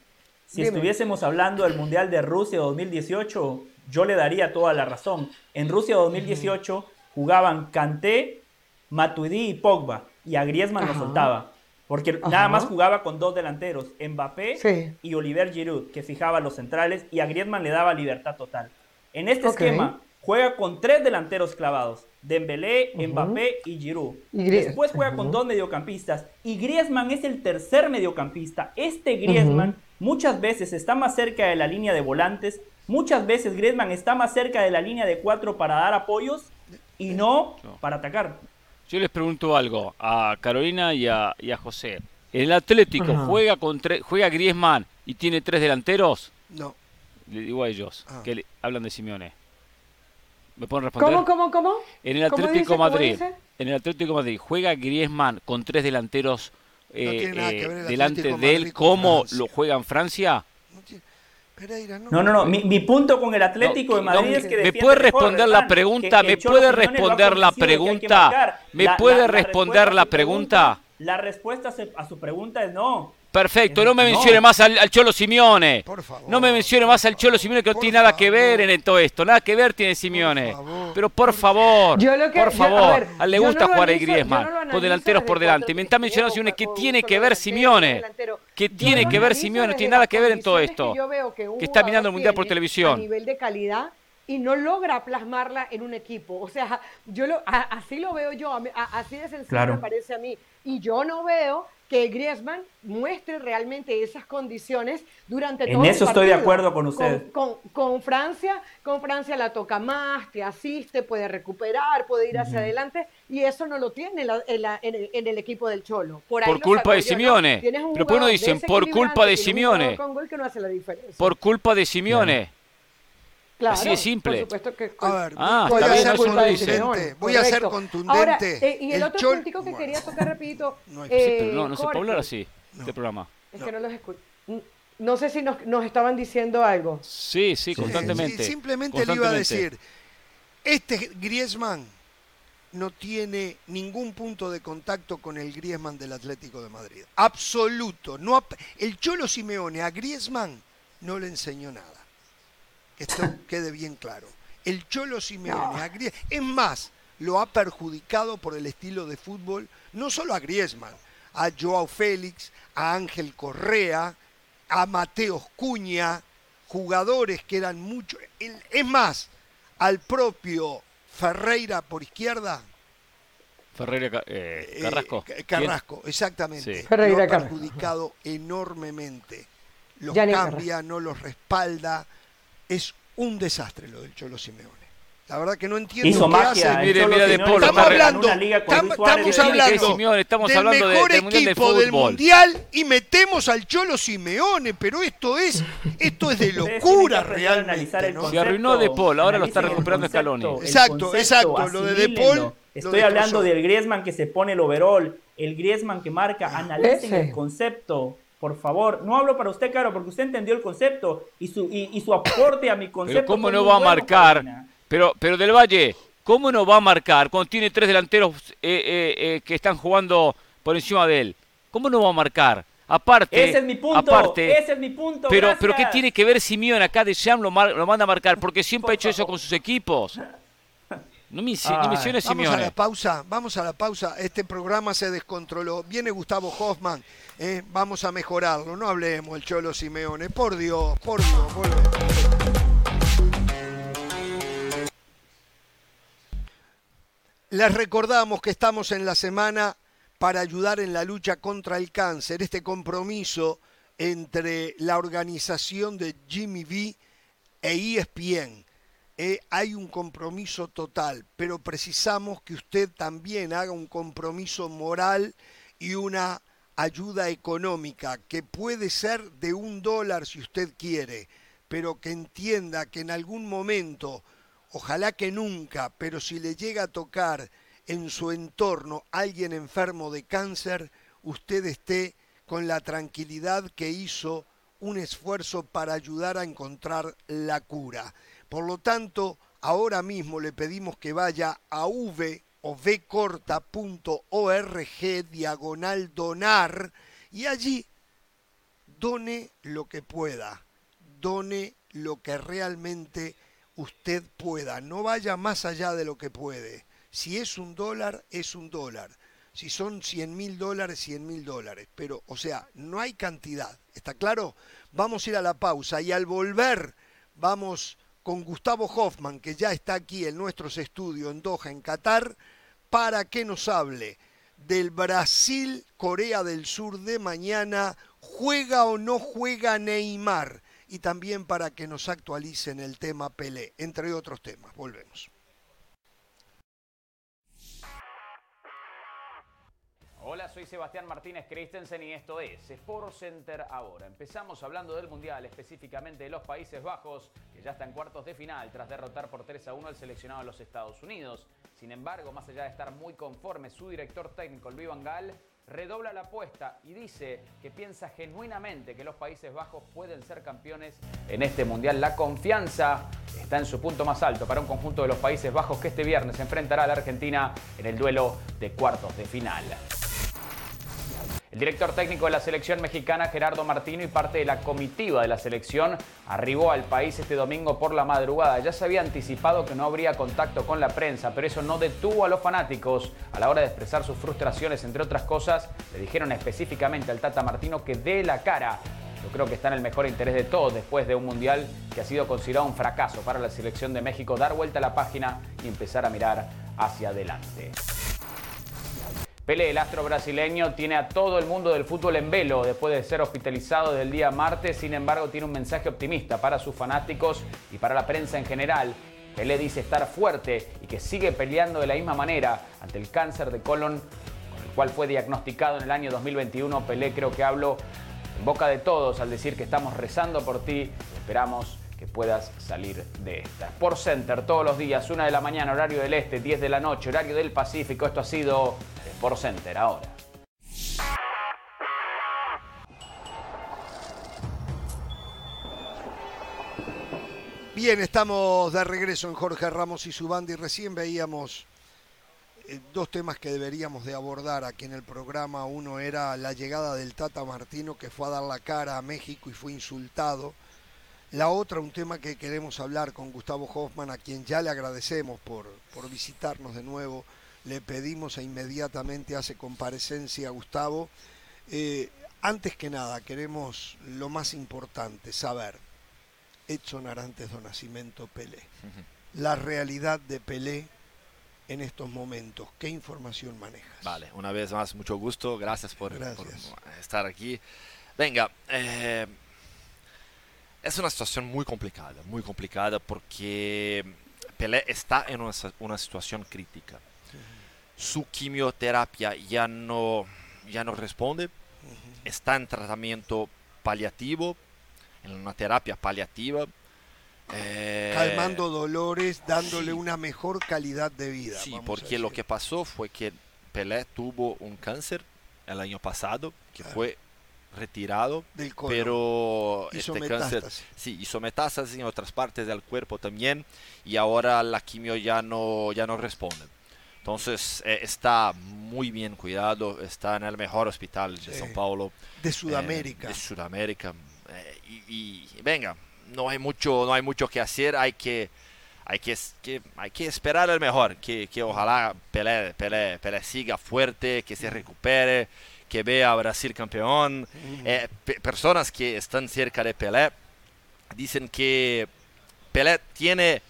Si estuviésemos hablando del Mundial de Rusia 2018, yo le daría toda la razón. En Rusia 2018 jugaban Kanté, Matuidi y Pogba, y a Griezmann lo soltaba. Porque nada más jugaba con dos delanteros, Mbappé y Oliver Giroud, que fijaba los centrales y a Griezmann le daba libertad total. En este esquema juega con tres delanteros clavados, Dembélé, Mbappé y Giroud. Después juega con dos mediocampistas y Griezmann es el tercer mediocampista. Este Griezmann muchas veces está más cerca de la línea de volantes, muchas veces Griezmann está más cerca de la línea de cuatro para dar apoyos y no. para atacar. Yo les pregunto algo a Carolina y a, José. ¿El Atlético juega con juega Griezmann y tiene tres delanteros? No. Le digo a ellos ah. que hablan de Simeone. ¿Me pueden responder? ¿Cómo, cómo, cómo? En el Atlético Madrid, en el Atlético Madrid juega Griezmann con tres delanteros eh, eh, delante de él, ¿cómo lo juega en Francia? no. No, no, Mi, punto con el Atlético de Madrid es que. ¿Me puede responder la pregunta? ¿Me puede responder la pregunta? ¿Me puede responder la pregunta? La respuesta a su pregunta es no. Perfecto, no me mencione más al, Cholo Simeone. No me mencione más al Cholo Simeone que no tiene nada que ver en todo esto. Nada que ver tiene Simeone. Pero por favor, por favor, a, le gusta jugar a Griezmann con delanteros por delante. Me está mencionando Simeone que tiene que ver Simeone. Que tiene que ver Simeone, no tiene nada que ver en todo esto. Que está mirando el Mundial por televisión. A nivel de calidad y no logra plasmarla en un equipo. O sea, yo lo, así lo veo yo, así de sencillo me parece a mí. Y yo no veo que Griezmann muestre realmente esas condiciones durante todo el En eso estoy de acuerdo con usted. Con, Francia, con Francia la toca más, te asiste, puede recuperar, puede ir hacia adelante, y eso no lo tiene en, el, equipo del Cholo. Por, culpa de Simeone. Pero bueno dicen, por culpa de Simeone. Por culpa de Simeone. Así de simple. A ver, ah, voy, a ser contundente, voy a ser contundente. Eh, y el, otro punto que quería tocar rapidito. No, eh, no, no se puede hablar así, este programa. Es que no los escucho. no sé si nos, estaban diciendo algo. Sí, sí, constantemente. simplemente le iba a decir, este Griezmann no tiene ningún punto de contacto con el Griezmann del Atlético de Madrid. Absoluto. No, el Cholo Simeone a Griezmann no le enseñó nada. Que esto quede bien claro. El Cholo Simeone a Griezmann... Es más, lo ha perjudicado por el estilo de fútbol, no solo a Griezmann, a Joao Félix, a Ángel Correa, a Mateos Cuña, jugadores que eran mucho. Es más, al propio Ferreira por izquierda. Ferreira eh, eh, Carrasco. Carrasco, exactamente. Ferreira lo ha perjudicado enormemente. Los cambia, no los respalda. Es un desastre lo del Cholo Simeone. La verdad que no entiendo Hizo qué magia, hace. Mire, mira de Polo. Estamos hablando, estamos hablando estamos del hablando mejor de, equipo del mundial y metemos al Cholo Simeone, pero esto es esto es de locura realmente. ¿no? Se arruinó de Paul, ahora lo está recuperando Scaloni. Exacto, exacto, lo de De Paul. Estoy hablando del Griezmann que se pone el overall, el Griezmann que marca, ah, analicen el concepto por favor, no hablo para usted, claro, porque usted entendió el concepto y su, y, su aporte a mi concepto. Pero ¿cómo no va a marcar? Pero, pero Del Valle, ¿cómo no va a marcar cuando tiene tres delanteros eh, eh, eh, que están jugando por encima de él? ¿Cómo no va a marcar? Aparte, ese es mi punto, ese es mi punto. Pero, pero ¿qué tiene que ver Simeone acá de Sham lo, lo manda a marcar? Porque siempre ha hecho eso con sus equipos. No me, Simeone. Vamos a la pausa, vamos a la pausa. Este programa se descontroló. Viene Gustavo Hoffman ¿eh? vamos a mejorarlo, no hablemos el Cholo Simeone, por Dios, por Dios, vuelve. Les recordamos que estamos en la semana para ayudar en la lucha contra el cáncer, este compromiso entre la organización de Jimmy V e ESPN. Eh, hay un compromiso total, pero precisamos que usted también haga un compromiso moral y una ayuda económica, que puede ser de un dólar si usted quiere, pero que entienda que en algún momento, ojalá que nunca, pero si le llega a tocar en su entorno alguien enfermo de cáncer, usted esté con la tranquilidad que hizo un esfuerzo para ayudar a encontrar la cura. Por lo tanto, ahora mismo le pedimos que vaya a V o vcorta.org diagonal donar y allí done lo que pueda, done lo que realmente usted pueda, no vaya más allá de lo que puede. Si es un dólar, es un dólar. Si son 100 mil dólares, 100 mil dólares. Pero, o sea, no hay cantidad. ¿Está claro? Vamos a ir a la pausa y al volver vamos con Gustavo Hoffman, que ya está aquí en nuestros estudios en Doha, en Qatar, para que nos hable del Brasil-Corea del Sur de mañana, juega o no juega Neymar, y también para que nos actualicen el tema Pelé, entre otros temas. Volvemos. Hola, soy Sebastián Martínez Christensen y esto es Sport Center ahora. Empezamos hablando del Mundial, específicamente de los Países Bajos, que ya está en cuartos de final tras derrotar por 3 a 1 al seleccionado de los Estados Unidos. Sin embargo, más allá de estar muy conforme, su director técnico, Luis Van Gaal, redobla la apuesta y dice que piensa genuinamente que los Países Bajos pueden ser campeones en este Mundial. La confianza está en su punto más alto para un conjunto de los Países Bajos que este viernes enfrentará a la Argentina en el duelo de cuartos de final. El director técnico de la selección mexicana, Gerardo Martino, y parte de la comitiva de la selección arribó al país este domingo por la madrugada. Ya se había anticipado que no habría contacto con la prensa, pero eso no detuvo a los fanáticos a la hora de expresar sus frustraciones, entre otras cosas. Le dijeron específicamente al Tata Martino que dé la cara. Yo creo que está en el mejor interés de todos después de un mundial que ha sido considerado un fracaso para la selección de México, dar vuelta a la página y empezar a mirar hacia adelante. Pelé, el astro brasileño, tiene a todo el mundo del fútbol en velo después de ser hospitalizado del día martes. Sin embargo, tiene un mensaje optimista para sus fanáticos y para la prensa en general. Pelé dice estar fuerte y que sigue peleando de la misma manera ante el cáncer de colon con el cual fue diagnosticado en el año 2021. Pelé creo que hablo en boca de todos al decir que estamos rezando por ti. Esperamos que puedas salir de esta. Por Center todos los días, 1 de la mañana, horario del este, 10 de la noche, horario del Pacífico. Esto ha sido por Center ahora. Bien, estamos de regreso en Jorge Ramos y su banda y recién veíamos eh, dos temas que deberíamos de abordar aquí en el programa. Uno era la llegada del Tata Martino que fue a dar la cara a México y fue insultado. La otra, un tema que queremos hablar con Gustavo Hoffman, a quien ya le agradecemos por, por visitarnos de nuevo. Le pedimos e inmediatamente hace comparecencia a Gustavo. Eh, antes que nada, queremos lo más importante, saber, Edson Arantes do Nascimento Pelé, la realidad de Pelé en estos momentos. ¿Qué información manejas? Vale, una vez más, mucho gusto. Gracias por, estar aquí. Venga, eh, es una situación muy complicada, muy complicada porque Pelé está en una, situación crítica. Su quimioterapia ya no, ya no responde, está en tratamiento paliativo, en una terapia paliativa eh, Calmando dolores, dándole una mejor calidad de vida. Sí, porque lo que pasó fue que Pelé tuvo un cáncer el año pasado, que fue retirado, del pero hizo este cáncer sí hizo metástasis en otras partes del cuerpo también y ahora la quimio ya no ya no responde. Entonces eh, está muy bien cuidado, está en el mejor hospital de São Paulo. De Sudamérica. de Sudamérica. y, venga, no hay mucho, no hay mucho que hacer, hay que, hay que, hay que esperar el mejor, que, que ojalá Pelé, Pelé, Pelé, siga fuerte, que se recupere, que vea a Brasil campeón. Eh, personas que están cerca de Pelé dicen que Pelé tiene eh,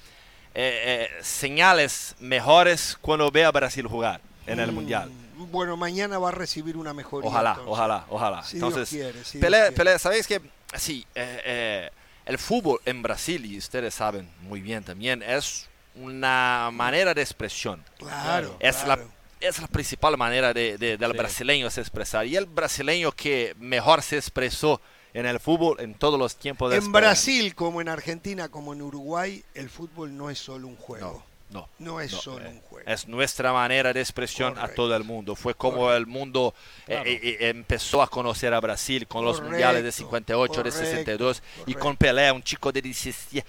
eh, señales mejores cuando ve a Brasil jugar en el mm, Mundial. Bueno, mañana va a recibir una mejor Ojalá, ojalá, ojalá. entonces, Pelé, Pelé, ¿sabéis que? Sí, eh, el fútbol en Brasil, y ustedes saben muy bien también, es una manera de expresión. Claro. Es, La, es la principal manera de, del brasileño se expresar. Y el brasileño que mejor se expresó en el fútbol en todos los tiempos de En Brasil, como en Argentina, como en Uruguay, el fútbol no es solo un juego. No, no es solo eh, un juego. Es nuestra manera de expresión a todo el mundo. Fue como el mundo eh, eh, empezó a conocer a Brasil con los mundiales de 58, de 62 y con Pelé, un chico de 17.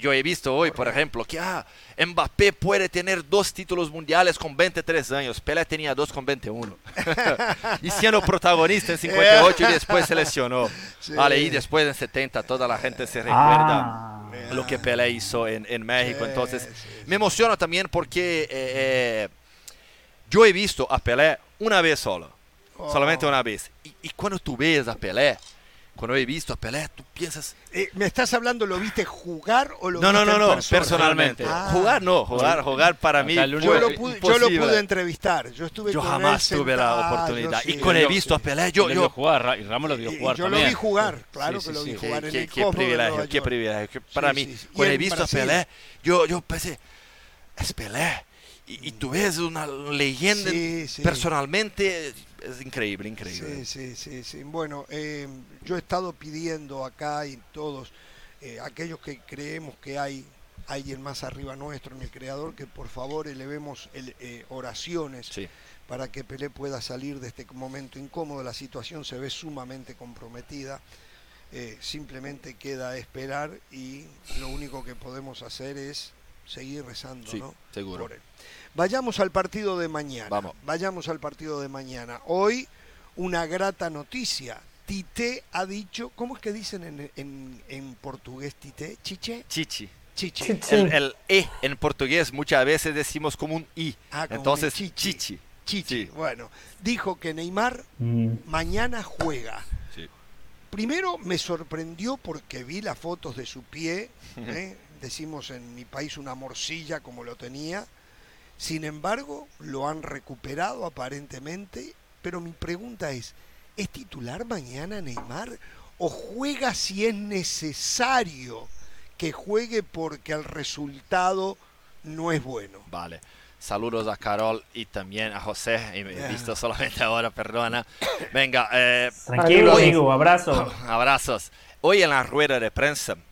Yo he visto hoy, por ejemplo, que ah, Mbappé puede tener dos títulos mundiales con 23 años. Pelé tenía dos con 21. y siendo protagonista en 58 y después se lesionó. Vale, y después en 70 toda la gente se recuerda. Ah lo que Pelé hizo en, en México. Entonces, me emociona también porque eh, eh, yo he visto a Pelé una vez solo, solamente una vez. Y, y, cuando tú ves a Pelé, cuando he visto a Pelé, tú piensas... Eh, ¿Me estás hablando, lo viste jugar o lo no, viste No, no, no, personalmente. Ah. Jugar no, jugar, jugar para mí... Yo lo, pude, yo lo, pude, entrevistar, yo estuve Yo con jamás él tuve la oportunidad. y cuando he visto a Pelé, yo... yo jugar, y Ramos lo vio jugar Yo también. lo vi jugar, claro que lo vi jugar. Qué, qué privilegio, qué privilegio. Para mí, cuando he visto a Pelé, yo, yo pensé, es Pelé. Y, y, tú ves una leyenda personalmente es increíble, increíble. Sí, sí, sí, Bueno, eh, yo he estado pidiendo acá y todos, eh, aquellos que creemos que hay alguien más arriba nuestro en el Creador, que por favor elevemos eh, oraciones para que Pelé pueda salir de este momento incómodo. La situación se ve sumamente comprometida. simplemente queda esperar y lo único que podemos hacer es seguir rezando, ¿no? Seguro. Vayamos al partido de mañana. Vamos. Vayamos al partido de mañana. Hoy una grata noticia. Tite ha dicho, ¿cómo es que dicen en, portugués Tite? ¿Chiche? Chichi. Chichi. El, E en portugués muchas veces decimos como un I. Ah, Entonces, chichi. chichi. Bueno, dijo que Neymar mm. mañana juega. Primero me sorprendió porque vi las fotos de su pie, ¿eh? Decimos en mi país una morcilla como lo tenía, sin embargo, lo han recuperado aparentemente, pero mi pregunta es, ¿es titular mañana Neymar o juega si es necesario que juegue porque el resultado no es bueno? Vale. Saludos a Carol y también a José. He visto solamente ahora, perdona. Venga. Eh, Tranquilo, amigo. Abrazo. Abrazos. Hoy en la rueda de prensa en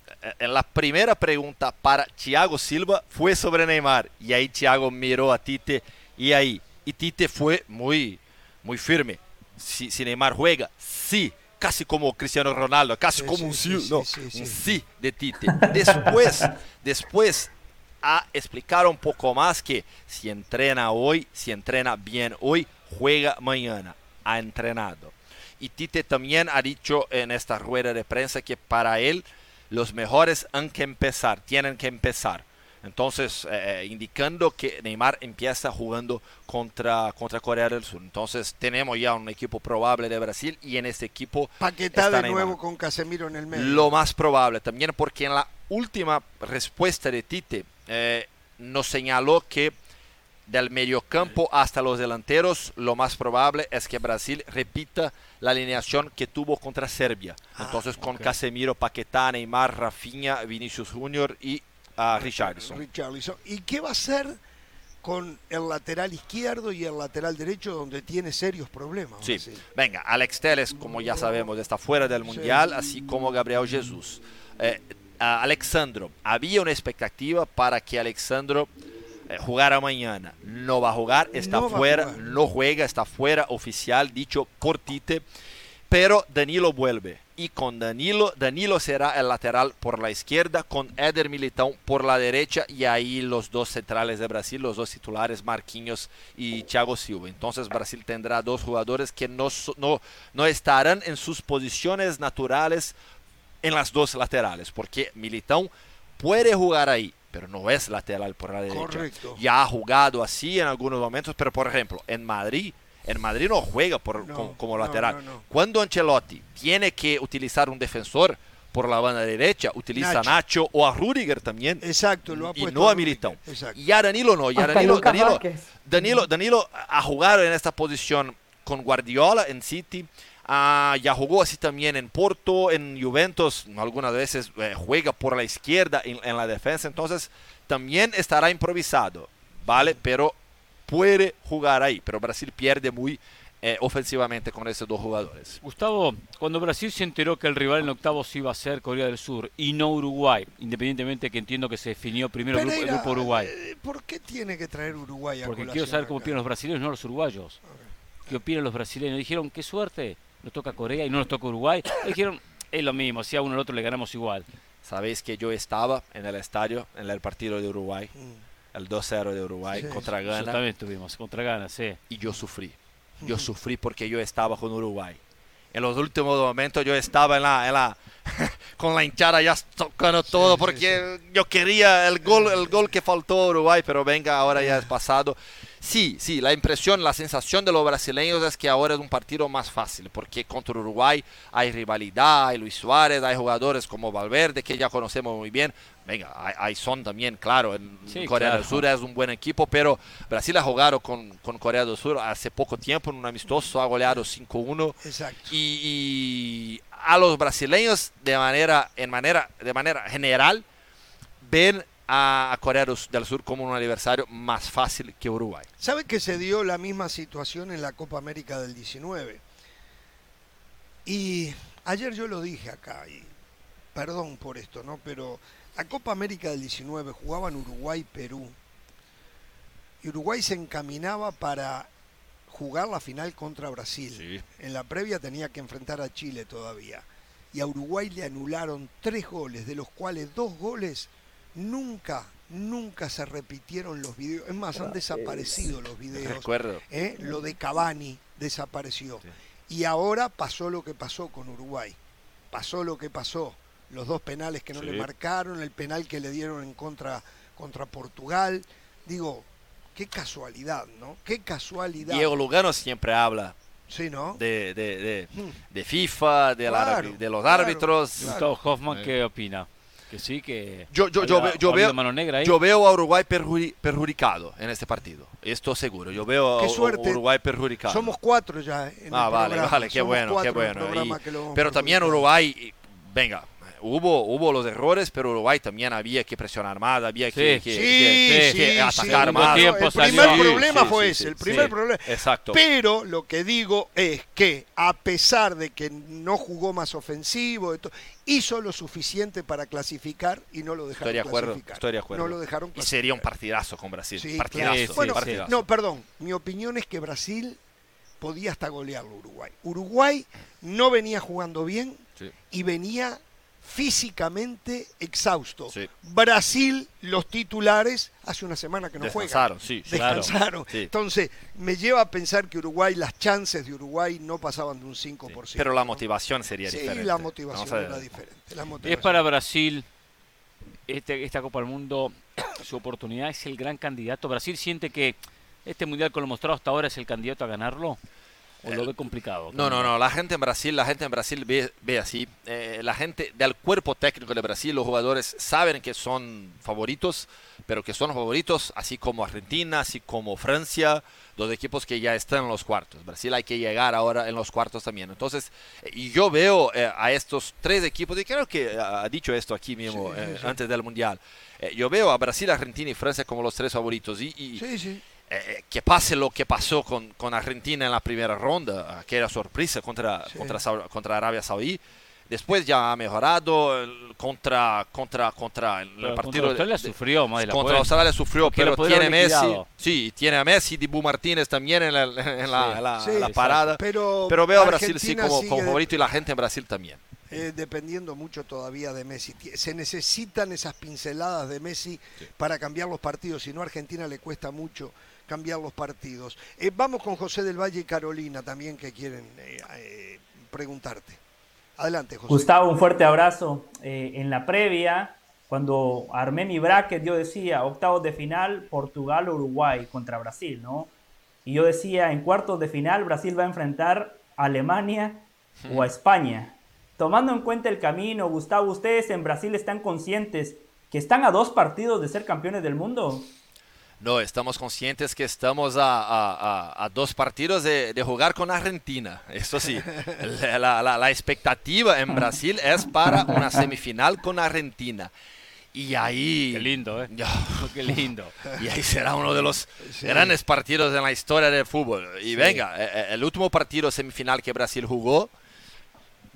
la primera pregunta para Thiago Silva fue sobre Neymar. Y ahí Thiago miró a Tite y ahí. Y Tite fue muy, muy firme. Si, Neymar juega, sí, casi como Cristiano Ronaldo, casi como un sí, no, un sí de Tite. Después, después a explicar un poco más que si entrena hoy, si entrena bien hoy, juega mañana. Ha entrenado. Y Tite también ha dicho en esta rueda de prensa que para él los mejores han que empezar, tienen que empezar. Entonces, eh, eh, indicando que Neymar empieza jugando contra, contra Corea del Sur. Entonces, tenemos ya un equipo probable de Brasil y en este equipo. Paquetá de nuevo con Casemiro en el medio. Lo más probable también, porque en la última respuesta de Tite eh, nos señaló que del mediocampo hasta los delanteros, lo más probable es que Brasil repita la alineación que tuvo contra Serbia. Ah, Entonces con Casemiro, Paquetá, Neymar, Rafinha, Vinicius Junior y uh, Richarlison. ¿Y qué va a hacer con el lateral izquierdo y el lateral derecho donde tiene serios problemas? Sí, venga, Alex Teles, como ya sabemos, está fuera del Mundial, así como Gabriel Jesús. Eh, Alexandro, había una expectativa para que Alexandro eh, jugara mañana. No va a jugar, está fuera, no juega, está fuera oficial, dicho por Tite. Pero Danilo vuelve. Y con Danilo, Danilo será el lateral por la izquierda, con Eder Militão por la derecha. Y ahí los dos centrales de Brasil, los dos titulares, Marquinhos y Thiago Silva. Entonces Brasil tendrá dos jugadores que no, no, no estarán en sus posiciones naturales en las dos laterales, porque Militão puede jugar ahí, pero no es lateral por la derecha. Correcto. Ya ha jugado así en algunos momentos, pero por ejemplo, en Madrid, en Madrid no juega por, como, lateral. Cuando Ancelotti tiene que utilizar un defensor por la banda derecha, utiliza a Nacho o a Rudiger también. Exacto, lo ha Y no a Militão. Y a Danilo no. Y a Danilo, Danilo, Danilo, Danilo ha jugado en esta posición con Guardiola en City Ah, ya jugó así también en Porto, en Juventus, algunas veces eh, juega por la izquierda en, la defensa, entonces también estará improvisado, ¿vale? Pero puede jugar ahí, pero Brasil pierde muy eh, ofensivamente con esos dos jugadores. Gustavo, cuando Brasil se enteró que el rival en octavos iba a ser Corea del Sur y no Uruguay, independientemente que entiendo que se definió primero el grupo, Uruguay. Eh, ¿Por qué tiene que traer Uruguay a Porque quiero saber cómo opinan los brasileños, no los uruguayos. ¿Qué opinan los brasileños? Dijeron, qué suerte, nos toca Corea y no nos toca Uruguay. dijeron, es lo mismo, si a uno al otro le ganamos igual. Sabéis que yo estaba en el estadio en el partido de Uruguay, mm. el 2-0 de Uruguay contra Ghana. también estuvimos, contra Ghana, sí. Y yo sufrí. Yo sufrí porque yo estaba con Uruguay. En los últimos momentos yo estaba en la, en la con la hinchada ya tocando todo porque yo quería el gol, el gol que faltó a Uruguay, pero venga, ahora ya es pasado. Sí, sí, la impresión, la sensación de los brasileños es que ahora es un partido más fácil, porque contra Uruguay hay rivalidad, hay Luis Suárez, hay jugadores como Valverde, que ya conocemos muy bien. Venga, hay, son también, claro, en Corea del Sur es un buen equipo, pero Brasil ha jugado con, con, Corea del Sur hace poco tiempo en un amistoso, ha goleado 5-1. Y, y, a los brasileños de manera, en manera, de manera general ven a, Corea del Sur como un adversario más fácil que Uruguay. ¿Sabe que se dio la misma situación en la Copa América del 19? Y ayer yo lo dije acá, y perdón por esto, ¿no? Pero la Copa América del 19 jugaban Uruguay-Perú. Y Uruguay se encaminaba para jugar la final contra Brasil. En la previa tenía que enfrentar a Chile todavía. Y a Uruguay le anularon tres goles, de los cuales dos goles nunca, nunca se repitieron los videos. Es más, han desaparecido los videos. Recuerdo. ¿eh? Lo de Cavani desapareció. Y ahora pasó lo que pasó con Uruguay. Pasó lo que pasó. Los dos penales que no le marcaron, el penal que le dieron en contra, contra Portugal. Digo, qué casualidad, ¿no? Qué casualidad. Diego Lugano siempre habla Sí, ¿no? De, de, de, FIFA, de, de los árbitros. Gustavo Hoffman, ¿qué opina? Que sí, que. Yo, yo, yo, yo veo, yo veo a Uruguay perjudicado en este partido. Esto seguro. Yo veo a Uruguay perjudicado. Somos cuatro ya. En ah, vale, vale, qué bueno, qué bueno. pero también Uruguay, venga, hubo, hubo los errores, pero Uruguay también había que presionar más, había que, atacar más. el primer problema fue ese, el primer problema. Exacto. Pero lo que digo es que a pesar de que no jugó más ofensivo, hizo lo suficiente para clasificar y no lo dejaron estoy de acuerdo, clasificar. Estoy de acuerdo. No lo dejaron Y sería un partidazo con Brasil. partidazo, bueno, no, perdón, mi opinión es que Brasil podía hasta golearlo Uruguay. Uruguay no venía jugando bien y venía físicamente exhausto. Brasil, los titulares, hace una semana que no Descansaron, juegan. Sí, Descansaron. Entonces, me lleva a pensar que Uruguay, las chances de Uruguay no pasaban de un 5%. Pero la motivación sería diferente. Sí, la motivación era diferente. Es para Brasil, este, esta Copa del Mundo, su oportunidad es el gran candidato. Brasil siente que este Mundial con lo mostrado hasta ahora es el candidato a ganarlo. ¿O lo ve complicado? No, no, no. La gente en Brasil, la gente en Brasil ve, ve así. Eh, la gente del cuerpo técnico de Brasil, los jugadores saben que son favoritos, pero que son favoritos, así como Argentina, así como Francia, dos equipos que ya están en los cuartos. Brasil hay que llegar ahora en los cuartos también. Entonces, y yo veo eh, a estos tres equipos, y creo que ha dicho esto aquí mismo eh, antes del Mundial. yo veo a Brasil, Argentina y Francia como los tres favoritos. Y, y sí, sí eh, que pase lo que pasó con, con, Argentina en la primera ronda, que era sorpresa contra, contra, contra Arabia Saudí. Después ya ha mejorado contra contra contra el partido. Contra Australia sufrió más de la Contra Australia sufrió, pero tiene Messi. Sí, tiene a Messi, Dibu Martínez también en la, en la, la, parada. Pero, pero veo a Brasil sí como, como favorito y la gente en Brasil también. Eh, dependiendo mucho todavía de Messi. Se necesitan esas pinceladas de Messi para cambiar los partidos, si no a Argentina le cuesta mucho cambiar los partidos. Eh, vamos con José del Valle y Carolina también que quieren eh, eh, preguntarte. Adelante, José. Gustavo, un fuerte abrazo. en la previa, cuando armé mi bracket, yo decía octavos de final, Portugal, Uruguay contra Brasil, ¿no? Y yo decía, en cuartos de final, Brasil va a enfrentar a Alemania o a España. Tomando en cuenta el camino, Gustavo, ustedes en Brasil están conscientes que están a dos partidos de ser campeones del mundo. No, estamos conscientes que estamos a, dos partidos de, jugar con Argentina. Eso sí, la, expectativa en Brasil es para una semifinal con Argentina. Y ahí... Qué lindo, ¿eh? Qué lindo. Y ahí será uno de los grandes partidos en la historia del fútbol. Y venga, eh, eh, el último partido semifinal que Brasil jugó,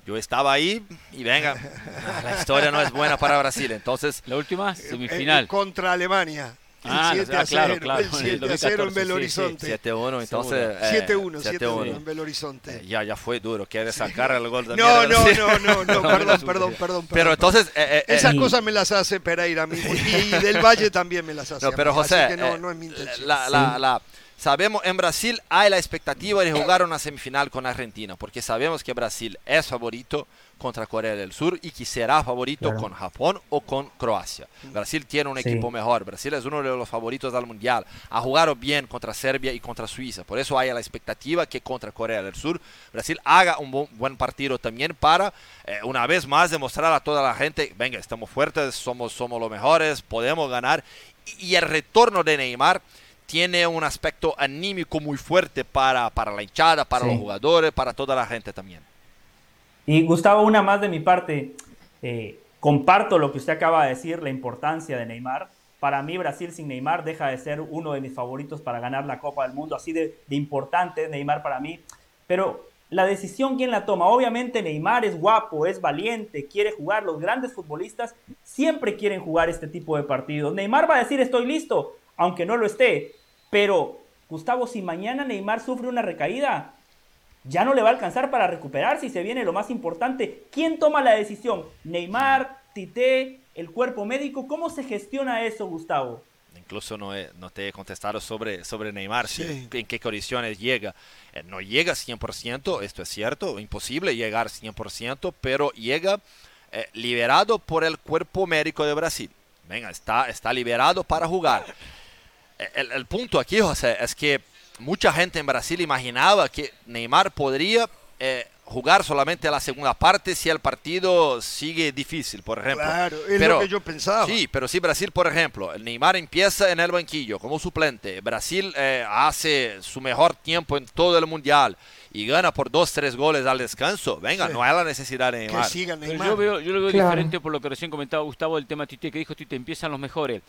yo estaba ahí y venga, la historia no es buena para Brasil. Entonces... La última semifinal. contra Alemania. Ah, 7 a 0, claro, El 7 a 0 en Belo Horizonte. 7-1, entonces. 7-1, 7-1 en Belo Horizonte. Eh, ya, ya fue duro. Quiere sacar el gol de No, no, no, no, no, perdón, perdón, perdón. Pero entonces. Eh, eh, Esas cosas me las hace Pereira a mí. Y del Valle también me las hace. No, pero José. Así que no, no es mi intención. La, la, la, Sabemos, en Brasil hay la expectativa de jugar una semifinal con Argentina, porque sabemos que Brasil es favorito contra Corea del Sur y que será favorito con Japón o con Croacia. Brasil tiene un equipo mejor, Brasil es uno de los favoritos del Mundial, ha jugado bien contra Serbia y contra Suiza, por eso hay la expectativa que contra Corea del Sur Brasil haga un buen partido también para eh, una vez más demostrar a toda la gente, venga, estamos fuertes, somos, somos los mejores, podemos ganar y el retorno de Neymar tiene un aspecto anímico muy fuerte para, para la hinchada, para los jugadores, para toda la gente también. Y Gustavo, una más de mi parte. Eh, comparto lo que usted acaba de decir, la importancia de Neymar. Para mí, Brasil sin Neymar deja de ser uno de mis favoritos para ganar la Copa del Mundo. Así de, de importante Neymar para mí. Pero la decisión, ¿quién la toma? Obviamente Neymar es guapo, es valiente, quiere jugar. Los grandes futbolistas siempre quieren jugar este tipo de partidos. Neymar va a decir estoy listo aunque no lo esté. Pero, Gustavo, si mañana Neymar sufre una recaída, ya no le va a alcanzar para recuperarse y se viene lo más importante. ¿Quién toma la decisión? ¿Neymar, Tite, el cuerpo médico? ¿Cómo se gestiona eso, Gustavo? Incluso no, no te he contestado sobre, sobre Neymar, en qué condiciones llega. Eh, no llega 100%, esto es cierto, imposible llegar 100%, pero llega eh, liberado por el cuerpo médico de Brasil. Venga, está, está liberado para jugar el, punto aquí, José, es que mucha gente en Brasil imaginaba que Neymar podría eh, jugar solamente la segunda parte si el partido sigue difícil, por ejemplo. Claro, es lo que yo pensaba. Sí, pero si Brasil, por ejemplo, el Neymar empieza en el banquillo como suplente, Brasil eh, hace su mejor tiempo en todo el mundial y gana por dos, tres goles al descanso, venga, no hay la necesidad de Neymar. yo, veo, yo lo veo diferente por lo que recién comentaba Gustavo, el tema Tite, que dijo Tite, empiezan los mejores.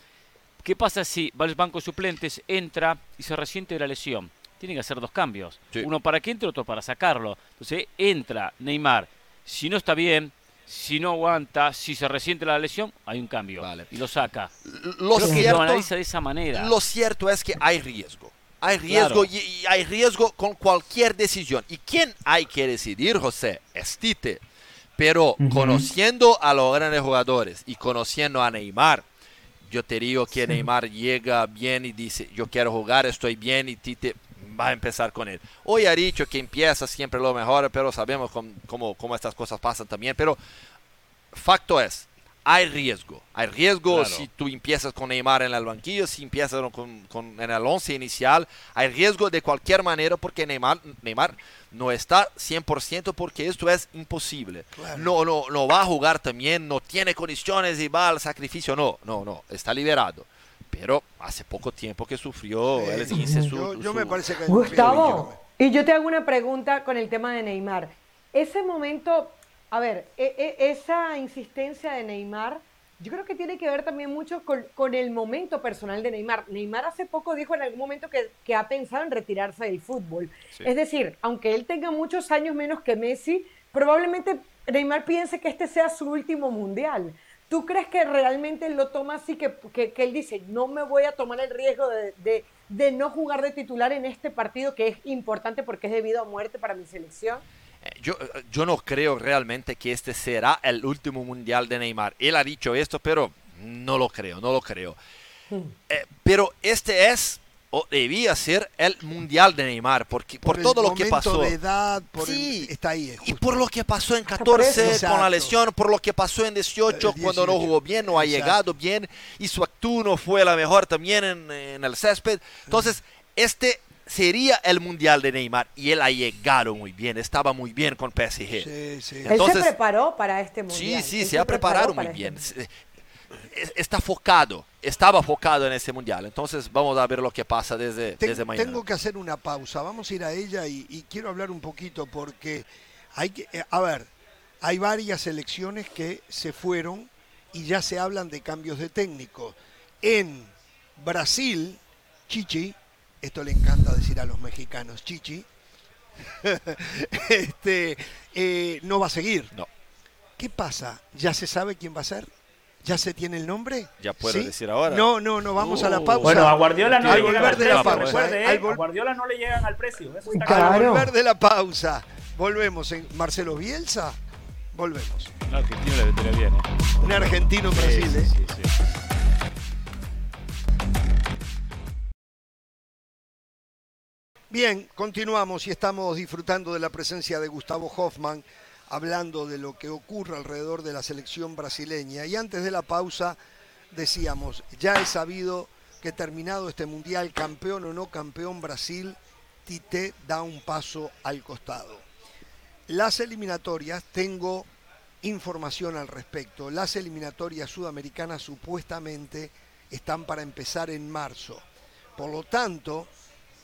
¿Qué pasa si va al banco suplentes, entra y se resiente de la lesión? Tiene que hacer dos cambios. Uno para que entre, otro para sacarlo. Entonces entra Neymar. Si no está bien, si no aguanta, si se resiente la lesión, hay un cambio. Y lo saca. Lo cierto, lo analiza de esa manera. Lo cierto es que hay riesgo. Hay riesgo y, hay riesgo con cualquier decisión. ¿Y quién hay que decidir, José? Es Tite. Pero conociendo a los grandes jugadores y conociendo a Neymar, yo te digo que Neymar llega bien y dice, yo quiero jugar, estoy bien y Tite va a empezar con él. Hoy ha dicho que empieza siempre lo mejor, pero sabemos cómo, cómo estas cosas pasan también. Pero facto es, hay riesgo. Hay riesgo si tú empiezas con Neymar en el banquillo, si empiezas con, en el 11 inicial. Hay riesgo de cualquier manera porque Neymar, Neymar no está 100% porque esto es imposible. No, no, no va a jugar también, no tiene condiciones y va al sacrificio. No, no, no, está liberado. Pero hace poco tiempo que sufrió yo, me parece que Gustavo, y yo te hago una pregunta con el tema de Neymar. Ese momento a ver, e, e, esa insistencia de Neymar, yo creo que tiene que ver también mucho con, el momento personal de Neymar. Neymar hace poco dijo en algún momento que, ha pensado en retirarse del fútbol. Es decir, aunque él tenga muchos años menos que Messi, probablemente Neymar piense que este sea su último mundial. ¿Tú crees que realmente lo toma así, que, él dice, no me voy a tomar el riesgo de, de no jugar de titular en este partido que es importante porque es debido a muerte para mi selección? Yo, yo no creo realmente que este será el último mundial de Neymar. Él ha dicho esto, pero no lo creo, no lo creo. Hmm. Eh, pero este es o debía ser el mundial de Neymar porque por, todo lo que pasó. de edad por sí, está ahí y por lo que pasó en 14 con la lesión por lo que pasó en 18, cuando no jugó bien no ha llegado bien y su actúo no fue la mejor también en, en el césped. Entonces este sería el mundial de Neymar y él ha llegado muy bien, estaba muy bien con PSG. Sí, sí. Entonces, él se preparó para este mundial. Sí, sí, se, ha preparado muy este bien. Está focado, estaba focado en ese mundial. Entonces vamos a ver lo que pasa desde, desde mañana. Tengo que hacer una pausa, vamos a ir a ella y, quiero hablar un poquito porque hay que, eh, a ver, hay varias selecciones que se fueron y ya se hablan de cambios de técnico. En Brasil, Chichi esto le encanta decir a los mexicanos, chichi, este, eh, no va a seguir. No. ¿Qué pasa? ¿Ya se sabe quién va a ser? ¿Ya se tiene el nombre? Ya puedo decir ahora. No, no, no, vamos a la uh. pausa. Bueno, a Guardiola no le llegan al precio. ¿eh? a Guardiola no le llegan al precio. Al volver de la pausa, volvemos en Marcelo Bielsa. Volvemos. No, argentino le bien, ¿eh? Un argentino en Brasil, ¿eh? Sí, sí. Bien, continuamos y estamos disfrutando de la presencia de Gustavo Hoffman, hablando de lo que ocurre alrededor de la selección brasileña. Y antes de la pausa decíamos, ya he sabido que terminado este mundial, campeón o no campeón Brasil, Tite da un paso al costado. Las eliminatorias, tengo información al respecto, las eliminatorias sudamericanas supuestamente están para empezar en marzo. Por lo tanto,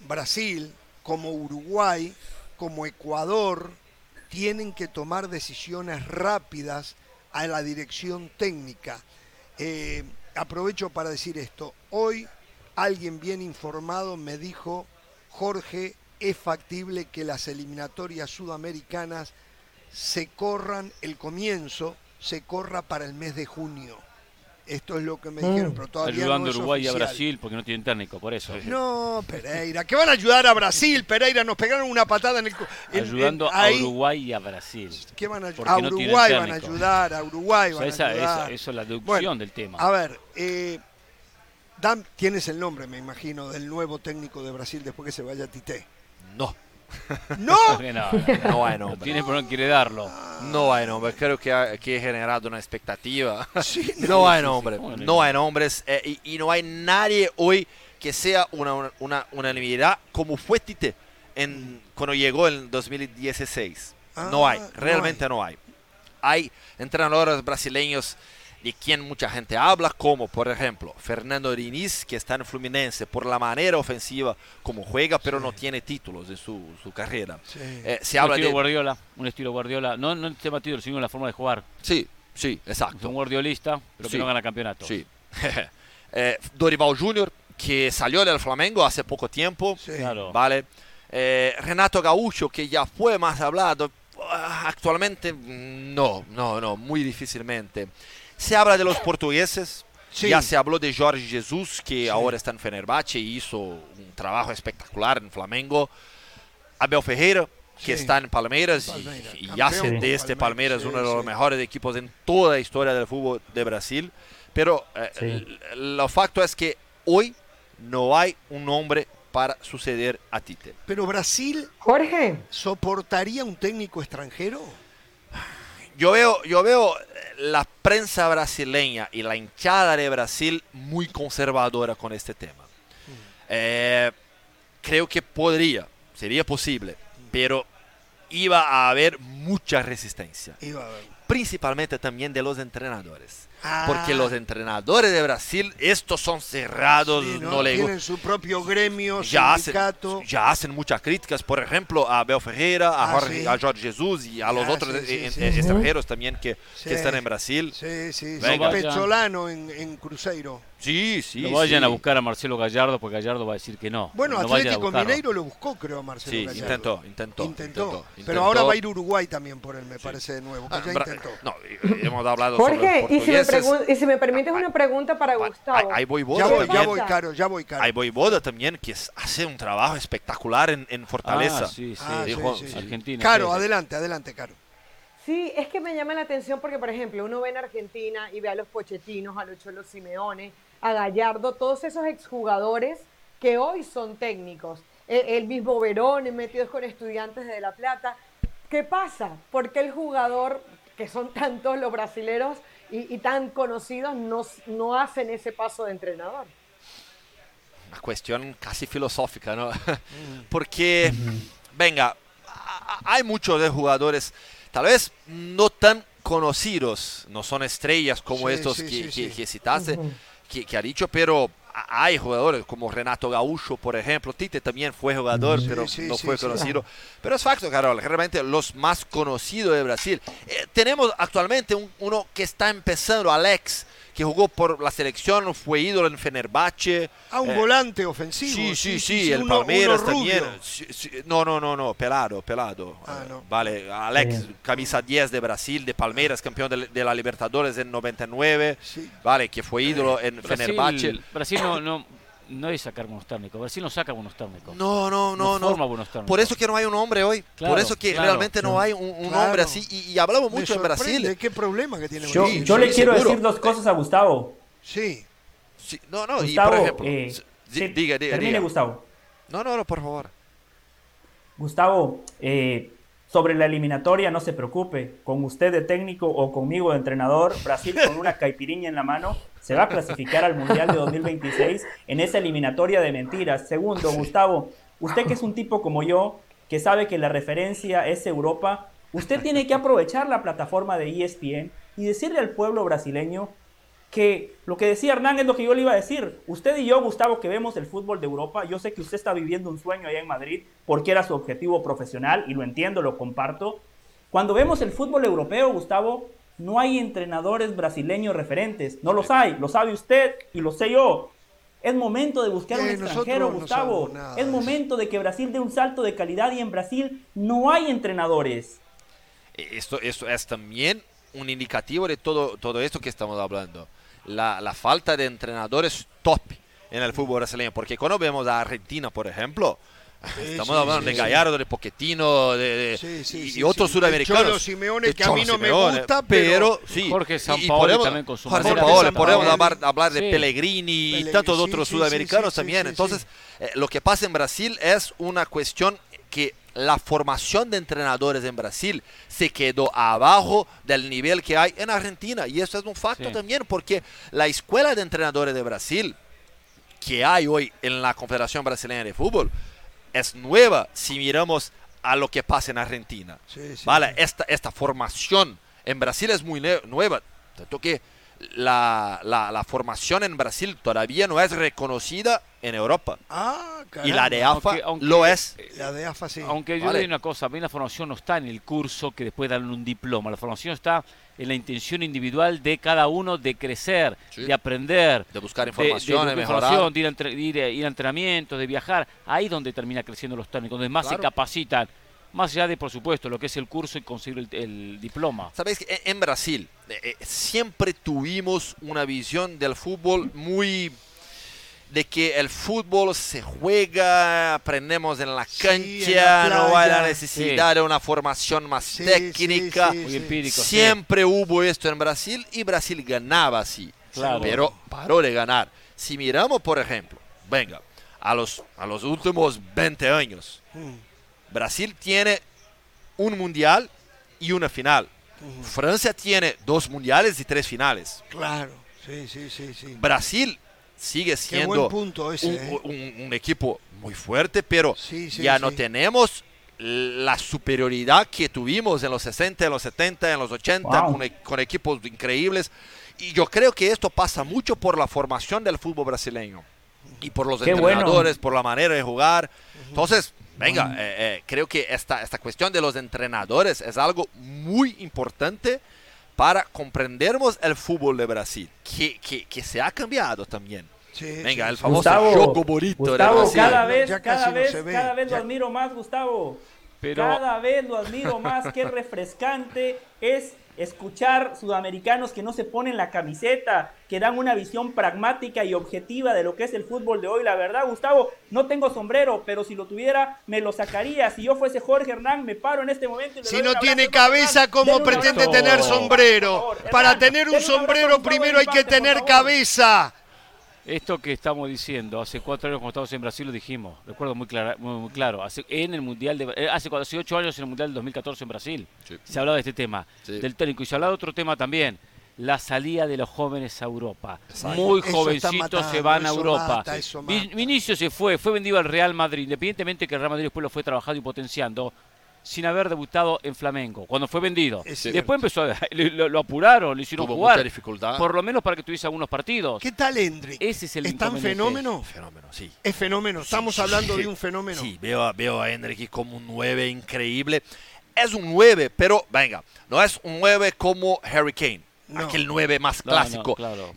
Brasil, como Uruguay, como Ecuador, tienen que tomar decisiones rápidas a la dirección técnica. Eh, aprovecho para decir esto. Hoy alguien bien informado me dijo, Jorge, es factible que las eliminatorias sudamericanas se corran, el comienzo se corra para el mes de junio. Esto es lo que me dijeron, mm. pero todavía Ayudando a Uruguay y a Brasil porque no tienen técnico, por eso. No, Pereira, ¿qué van a ayudar a Brasil? Pereira, nos pegaron una patada en el... Ayudando a Uruguay y a Brasil. ¿Qué van a ayudar? A Uruguay van a ayudar, a Uruguay van a ayudar. eso es la deducción del tema. A ver, eh, Dan, tienes el nombre, me imagino, del nuevo técnico de Brasil después que se vaya Tite. No. ¿No? no, hay nombre. Tiene por no quiere darlo. No hay nombre. Creo que ha, que generado una expectativa. no, hay nombre. No hay nombres. Eh, y, no hay nadie hoy que sea una, una, unanimidad como fue Tite en, cuando llegó en 2016. no hay. Realmente no hay. Hay entrenadores brasileños de quien mucha gente habla, como por ejemplo Fernando Diniz, que está en Fluminense por la manera ofensiva como juega, pero no tiene títulos en su, su carrera. Eh, se un habla estilo de... Guardiola, un estilo Guardiola, no, no el tema título, sino en la forma de jugar. Sí, sí, exacto. un guardiolista, pero que no gana campeonato. Sí. eh, Dorival Junior, que salió del Flamengo hace poco tiempo, claro. ¿vale? Eh, Renato Gaucho, que ya fue más hablado, actualmente no, no, no, muy difícilmente. Se habla de los portugueses, Ya se habló de Jorge Jesús, que ahora está en Fenerbahce y hizo un trabajo espectacular en Flamengo. Abel Ferreira, que está en Palmeiras, y, ya hace de este Palmeiras, uno de los mejores equipos en toda la historia del fútbol de Brasil. Pero eh, lo facto es que hoy no hay un hombre para suceder a Tite. Pero Brasil, Jorge, ¿soportaría un técnico extranjero? Yo veo, yo veo la prensa brasileña y la hinchada de Brasil muy conservadora con este tema. Eh, creo que podría, sería posible, pero iba a haber mucha resistencia. Principalmente también de los entrenadores. Porque los ah. entrenadores de Brasil, estos son cerrados, no, le Tienen su propio gremio, ya sindicato. Hacen, ya hacen muchas críticas, por ejemplo, a Abel Ferreira, a, ah, Jorge, a Jorge Jesus y a los otros extranjeros también que, que, están en Brasil. Sí, sí, Pecholano en, en Cruzeiro. Sí, sí. No vayan a buscar a Marcelo Gallardo porque Gallardo va a decir que no. Bueno, Atlético Mineiro lo buscó, creo, a Marcelo sí, Gallardo. Intentó, intentó, Pero ahora va a ir Uruguay también por él, me parece de nuevo. Que ya intentó. No, hemos hablado Jorge, y, si me y si me permites una pregunta para Gustavo. Hay Boda ya voy, ya voy caro, ya voy caro. Hay Boda también que hace un trabajo espectacular en, en Fortaleza. Ah, sí, sí. Ah, Dijo, Argentina. Caro, adelante, adelante, Caro. Sí, es que me llama la atención porque, por ejemplo, uno ve en Argentina y ve a los Pochetinos, a los Cholos Simeone, a Gallardo, todos esos exjugadores que hoy son técnicos. E, el mismo Verón, metidos con estudiantes de La Plata. ¿Qué pasa? ¿Por qué el jugador, que son tantos los brasileros y, tan conocidos, no, no hacen ese paso de entrenador? Una cuestión casi filosófica, ¿no? Porque, venga, hay muchos de jugadores, tal vez no tan conocidos, no son estrellas como estos que, que, citaste, que, ha dicho, pero hay jugadores como Renato Gaúcho, por ejemplo. Tite también fue jugador, pero no fue conocido. Pero es facto, Carol, realmente los más conocidos de Brasil. Eh, tenemos actualmente uno que está empezando, Alex, que jugó por la selección, fue ídolo en Fenerbahce. Ah, un eh, volante ofensivo. Sí, sí, sí, el Palmeiras también. no, no, no, no, pelado, pelado. Ah, vale, Alex, camisa 10 de Brasil, de Palmeiras, campeón de, la Libertadores en 99. Vale, que fue ídolo en Fenerbahce. Brasil no, no no es sacar buenos técnicos. Brasil no saca buenos técnicos. No, no, no. no, forma buenos técnicos. Por eso que no hay un hombre hoy. Por eso que realmente no hay un, hombre así. Y, hablamos mucho en Brasil. ¿Qué problema que tiene Yo, yo le quiero decir dos cosas a Gustavo. Sí. sí. No, no, y por ejemplo. Eh, diga, diga, termine, Gustavo. No, no, no, por favor. Gustavo, eh, sobre la eliminatoria, no se preocupe. Con usted de técnico o conmigo de entrenador, Brasil con una caipiriña en la mano se va a clasificar al Mundial de 2026 en esa eliminatoria de mentiras. Segundo, Gustavo, usted que es un tipo como yo, que sabe que la referencia es Europa, usted tiene que aprovechar la plataforma de ESPN y decirle al pueblo brasileño que lo que decía Hernán es lo que yo le iba a decir. Usted y yo, Gustavo, que vemos el fútbol de Europa, yo sé que usted está viviendo un sueño allá en Madrid porque era su objetivo profesional y lo entiendo, lo comparto. Cuando vemos el fútbol europeo, Gustavo, no hay entrenadores brasileños referentes. No los hay, lo sabe usted y lo sé yo. Es momento de buscar un extranjero, Gustavo. es momento de que Brasil dé un salto de calidad y en Brasil no hay entrenadores. Esto, esto es también un indicativo de todo, todo esto que estamos hablando la, falta de entrenadores top en el fútbol brasileño. Porque cuando vemos a Argentina, por ejemplo, Estamos hablando de Gallardo, de Poquetino de, y, otros sudamericanos. Simeone, que a mí no me gusta, pero, sí. Jorge Sampaoli también con su Jorge Sampaoli, podemos hablar, de Pellegrini y tantos otros sudamericanos también. Entonces, eh, lo que pasa en Brasil es una cuestión que la formación de entrenadores en Brasil se quedó abajo del nivel que hay en Argentina. Y eso es un facto también, porque la escuela de entrenadores de Brasil que hay hoy en la Confederación Brasileña de Fútbol es nueva si miramos a lo que pasa en Argentina. ¿Vale? Esta, esta formación en Brasil es muy nueva. Tanto que la, la, formación en Brasil todavía no es reconocida en Europa. Ah, y la de AFA lo es. La de AFA sí. Aunque yo le digo una cosa, a mí la formación no está en el curso que después dan un diploma. La formación está en la intención individual de cada uno de crecer, de aprender, de buscar información, de, ir, a ir, a entrenamientos, de viajar. Ahí donde termina creciendo los técnicos, donde más se capacitan más allá de, por supuesto, lo que es el curso y conseguir el, diploma. Sabes que en Brasil eh, eh, siempre tuvimos una visión del fútbol muy de que el fútbol se juega, aprendemos en la cancha, no hay la necesidad de una formación más técnica. Siempre hubo esto en Brasil y Brasil ganaba así. Pero paró de ganar. Si miramos, por ejemplo, venga, a los, a los últimos 20 años, hmm. Brasil tiene un mundial y una final. Francia tiene dos mundiales y tres finales. Claro, sí, sí, sí. sí. Brasil sigue siendo ¿eh? un, equipo muy fuerte, pero ya no tenemos la superioridad que tuvimos en los 60, en los 70, en los 80, e, con, equipos increíbles. Y yo creo que esto pasa mucho por la formación del fútbol brasileño y por los entrenadores, por la manera de jugar. Entonces, venga, eh, eh, creo que esta, esta cuestión de los entrenadores es algo muy importante para comprendermos el fútbol de Brasil, que, que, que se ha cambiado también. Venga, el famoso Gustavo, bonito Gustavo, cada vez, cada vez, cada vez lo admiro más, Gustavo. Pero... Cada vez lo admiro más, qué refrescante es escuchar sudamericanos que no se ponen la camiseta, que dan una visión pragmática y objetiva de lo que es el fútbol de hoy. La verdad, Gustavo, no tengo sombrero, pero si lo tuviera, me lo sacaría. Si yo fuese Jorge Hernán, me paro en este momento. Y si no tiene cabeza, ¿cómo pretende tener sombrero? Para tener un sombrero primero hay que tener cabeza. Esto que estamos diciendo, hace cuatro años cuando estábamos en Brasil lo dijimos, recuerdo muy, muy, claro, hace, en el Mundial de, eh, hace, hace ocho años en el Mundial del 2014 en Brasil, se hablaba de este tema, del técnico, y se hablaba de otro tema también, la salida de los jóvenes a Europa. Muy jovencitos se van a Europa. Vinicio se fue, fue vendido al Real Madrid, independientemente que el Real Madrid después lo fue trabajando y potenciando sin haber debutado en Flamengo, cuando fue vendido. Después empezó a, lo, apuraron, lo hicieron jugar. dificultad. Por lo menos para que tuviese algunos partidos. ¿Qué tal Hendrik? Ese es el ¿Es tan fenómeno? Fenómeno, sí. Es fenómeno. Estamos hablando de un fenómeno. Sí, veo, veo a Hendrik como un 9 increíble. Es un 9, pero venga, no es un 9 como Harry Kane. Aquel 9 más clásico.